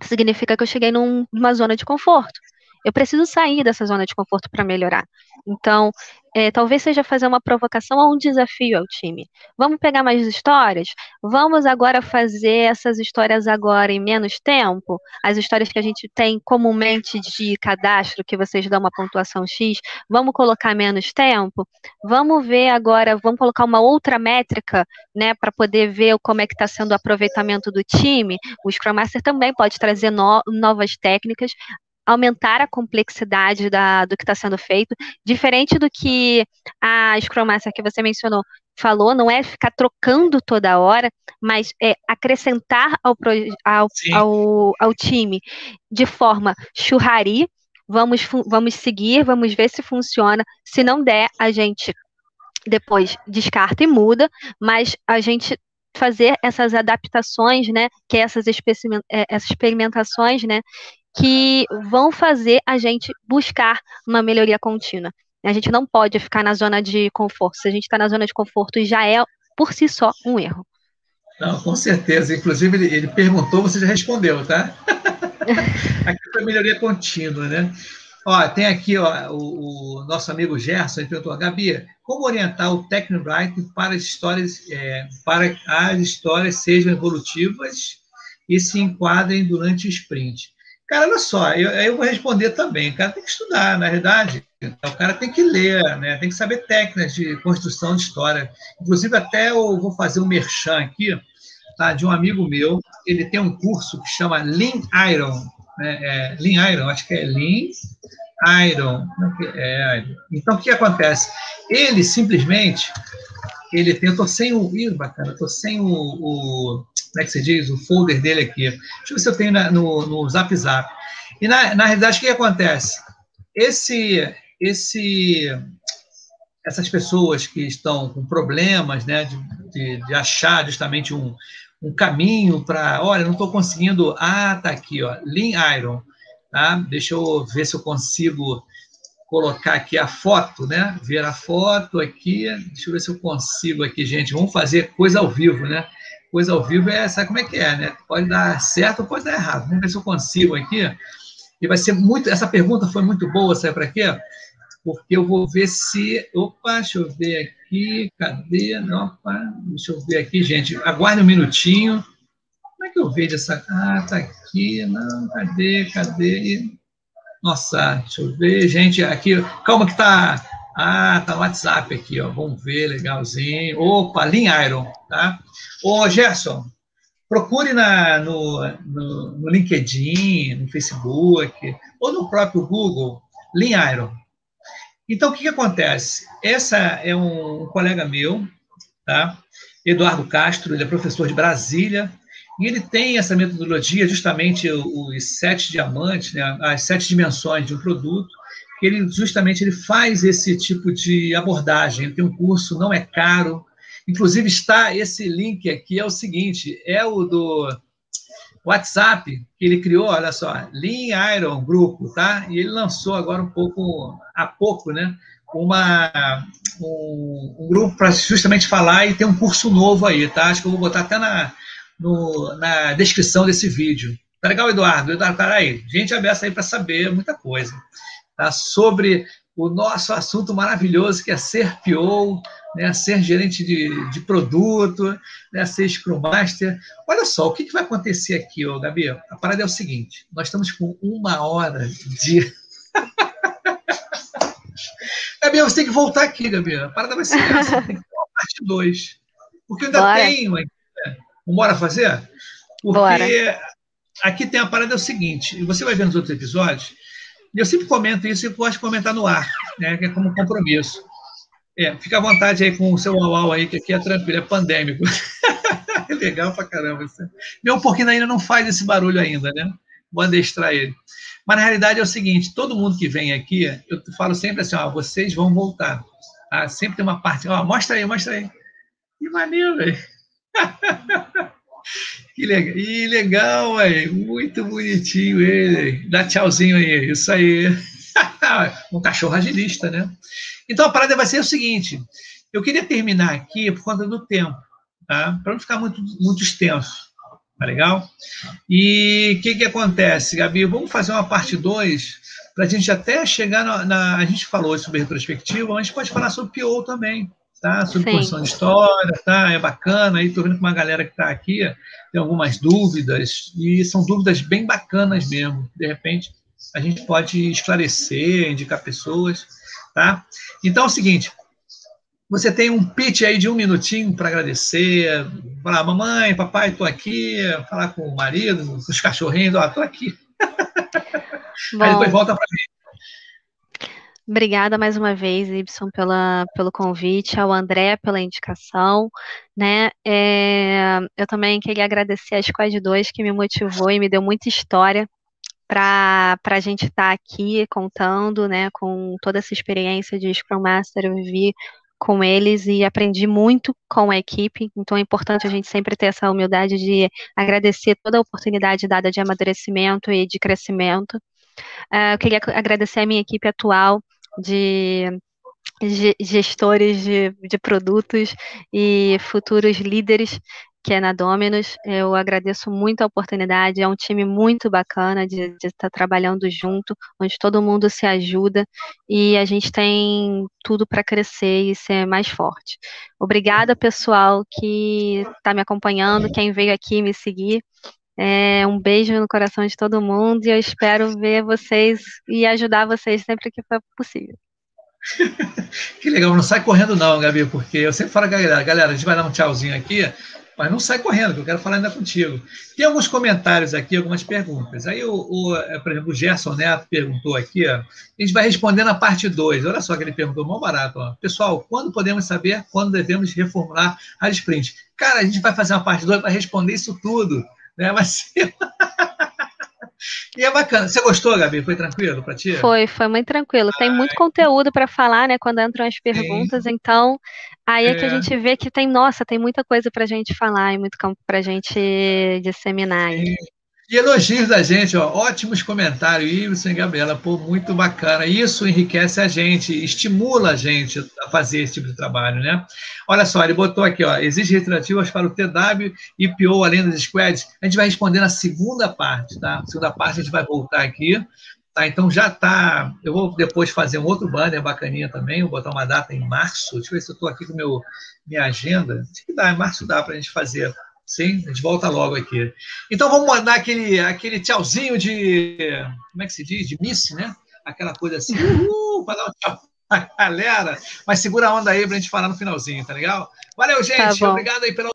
significa que eu cheguei num, numa zona de conforto. Eu preciso sair dessa zona de conforto para melhorar. Então, é, talvez seja fazer uma provocação ou um desafio ao time. Vamos pegar mais histórias? Vamos agora fazer essas histórias agora em menos tempo? As histórias que a gente tem comumente de cadastro, que vocês dão uma pontuação X, vamos colocar menos tempo? Vamos ver agora, vamos colocar uma outra métrica, né, para poder ver como é que está sendo o aproveitamento do time. O Scrum Master também pode trazer no, novas técnicas aumentar a complexidade da, do que está sendo feito, diferente do que a Scrum Master que você mencionou falou, não é ficar trocando toda hora, mas é acrescentar ao, ao, ao, ao time de forma churrari, vamos, vamos seguir, vamos ver se funciona, se não der, a gente depois descarta e muda, mas a gente fazer essas adaptações, né, que é essas, é, essas experimentações, né, que vão fazer a gente buscar uma melhoria contínua. A gente não pode ficar na zona de conforto. Se a gente está na zona de conforto, já é por si só um erro. Não, com certeza. Inclusive, ele, ele perguntou, você já respondeu, tá? aqui foi melhoria contínua, né? Ó, tem aqui ó, o, o nosso amigo Gerson, ele perguntou, Gabi, como orientar o Techno Writing para as histórias, é, para as histórias sejam evolutivas e se enquadrem durante o sprint? Cara, olha só, eu, eu vou responder também. O cara tem que estudar, na verdade. O cara tem que ler, né? tem que saber técnicas de construção de história. Inclusive, até eu vou fazer um merchan aqui, tá? de um amigo meu. Ele tem um curso que chama Lean Iron. Né? É, Lean Iron, acho que é Lean Iron. É, é, então, o que acontece? Ele simplesmente ele tem, eu tô sem o, ih, bacana, tô sem o, o, como é que diz, o folder dele aqui. Deixa eu ver se eu tenho na, no, no Zap Zap. E na, na realidade, o que acontece? Esse, esse, essas pessoas que estão com problemas, né, de, de, de achar justamente um, um caminho para, olha, não estou conseguindo, ah, tá aqui, ó, Lean Iron, tá? Deixa eu ver se eu consigo colocar aqui a foto, né? Ver a foto aqui. Deixa eu ver se eu consigo aqui, gente. Vamos fazer coisa ao vivo, né? Coisa ao vivo é, sabe como é que é, né? Pode dar certo ou pode dar errado. Vamos ver se eu consigo aqui. E vai ser muito. Essa pergunta foi muito boa, sabe para quê? Porque eu vou ver se. Opa, deixa eu ver aqui. Cadê? Opa, deixa eu ver aqui, gente. Aguarde um minutinho. Como é que eu vejo essa. Ah, tá aqui. Não, cadê? Cadê? Nossa, deixa eu ver, gente, aqui, calma que tá, ah, tá no WhatsApp aqui, ó, vamos ver, legalzinho. Opa, Lean Iron, tá? Ô, Gerson, procure na, no, no, no, LinkedIn, no Facebook, ou no próprio Google, Lean Iron. Então, o que, que acontece? Essa é um, um colega meu, tá? Eduardo Castro, ele é professor de Brasília, e ele tem essa metodologia, justamente os sete diamantes, né, as sete dimensões de um produto, ele justamente ele faz esse tipo de abordagem. Ele tem um curso, não é caro. Inclusive está esse link aqui, é o seguinte, é o do WhatsApp que ele criou, olha só, Lean Iron Grupo, tá? E ele lançou agora um pouco, há pouco, né? Uma, um, um grupo para justamente falar e tem um curso novo aí, tá? Acho que eu vou botar até na, no, na descrição desse vídeo. Tá legal, Eduardo? Eduardo, tá aí. Gente aberta aí para saber muita coisa. Tá? Sobre o nosso assunto maravilhoso que é ser PO, né? ser gerente de, de produto, né? ser Scrum Master. Olha só, o que, que vai acontecer aqui, ô, Gabi? A parada é o seguinte: nós estamos com uma hora de. Gabi, você tem que voltar aqui, Gabi. A parada vai ser essa, tem que ter uma parte 2. Porque eu ainda Bora. tenho Vamos fazer? Porque Bora. aqui tem a parada é o seguinte, e você vai ver nos outros episódios, eu sempre comento isso e gosto de comentar no ar, né, que é como compromisso. É, fica à vontade aí com o seu uau aí, que aqui é tranquilo, é pandêmico. é legal pra caramba. Meu porquinho ainda não faz esse barulho ainda, né? Vou adestrar ele. Mas na realidade é o seguinte, todo mundo que vem aqui, eu falo sempre assim, ó, vocês vão voltar. Tá? Sempre tem uma parte, ó, mostra aí, mostra aí. Que maneiro, velho. que legal. E legal, aí. Muito bonitinho ele. Dá tchauzinho aí. Isso aí. um cachorro agilista, né? Então a parada vai ser o seguinte: eu queria terminar aqui por conta do tempo, tá? Para não ficar muito, muito extenso. Tá legal? E o que, que acontece, Gabi? Vamos fazer uma parte 2 para a gente até chegar na, na, A gente falou sobre retrospectiva, mas a gente pode falar sobre PO também, tá? Sobre Sim. de história, tá? É bacana. Aí estou vendo com uma galera que está aqui tem algumas dúvidas, e são dúvidas bem bacanas mesmo. De repente, a gente pode esclarecer, indicar pessoas, tá? Então é o seguinte, você tem um pitch aí de um minutinho para agradecer, falar, mamãe, papai, estou aqui, falar com o marido, com os cachorrinhos, ó, estou aqui. Bom, aí depois volta para mim. Obrigada mais uma vez, Ibson, pela, pelo convite, ao André pela indicação, né? É, eu também queria agradecer a Squad 2 que me motivou e me deu muita história para a gente estar tá aqui contando, né, com toda essa experiência de Scrum Master, eu vivi com eles e aprendi muito com a equipe, então é importante a gente sempre ter essa humildade de agradecer toda a oportunidade dada de amadurecimento e de crescimento. Uh, eu queria agradecer a minha equipe atual de gestores de, de produtos e futuros líderes que é na Dominus. Eu agradeço muito a oportunidade, é um time muito bacana de, estar trabalhando junto, onde todo mundo se ajuda e a gente tem tudo para crescer e ser mais forte. Obrigada, pessoal, que está me acompanhando, quem veio aqui me seguir. É, um beijo no coração de todo mundo e eu espero ver vocês e ajudar vocês sempre que for possível. que legal, não sai correndo não, Gabi, porque eu sempre falo, galera, galera, a gente vai dar um tchauzinho aqui, mas não sai correndo, que eu quero falar ainda contigo. Tem alguns comentários aqui, algumas perguntas. Aí, o, o é, por exemplo, o Gerson Neto perguntou aqui, ó, a gente vai responder na parte 2. Olha só que ele perguntou, mó barato. Ó. Pessoal, quando podemos saber quando devemos reformular a sprint? Cara, a gente vai fazer uma parte 2 para responder isso tudo. Né? Mas E é bacana. Você gostou, Gabi? Foi tranquilo para ti? Foi, foi muito tranquilo. Tem muito conteúdo para falar, né? Quando entram as perguntas, Sim. então aí é, é, que a é. gente vê que tem, nossa, tem muita coisa para a gente falar e muito campo para a gente disseminar. Sim. E elogios da gente, ó, ótimos comentários, Iverson e Gabriela, pô, muito bacana. Isso enriquece a gente, estimula a gente a fazer esse tipo de trabalho, né? Olha só, ele botou aqui, ó, exige retrativas para o TW e PO, além das squads. A gente vai responder na segunda parte, tá? Na segunda parte a gente vai voltar aqui, tá? Então já tá. Eu vou depois fazer um outro banner bacaninha também, vou botar uma data em março. Deixa eu ver se eu estou aqui com meu, minha agenda. Acho que dá, em março dá para a gente fazer Sim, a gente volta logo aqui. Então vamos mandar aquele, aquele tchauzinho de. Como é que se diz? De miss, né? Aquela coisa assim, uhul, para dar um tchau pra galera. Mas segura a onda aí pra gente falar no finalzinho, tá legal? Valeu, gente. Tá Obrigado aí pela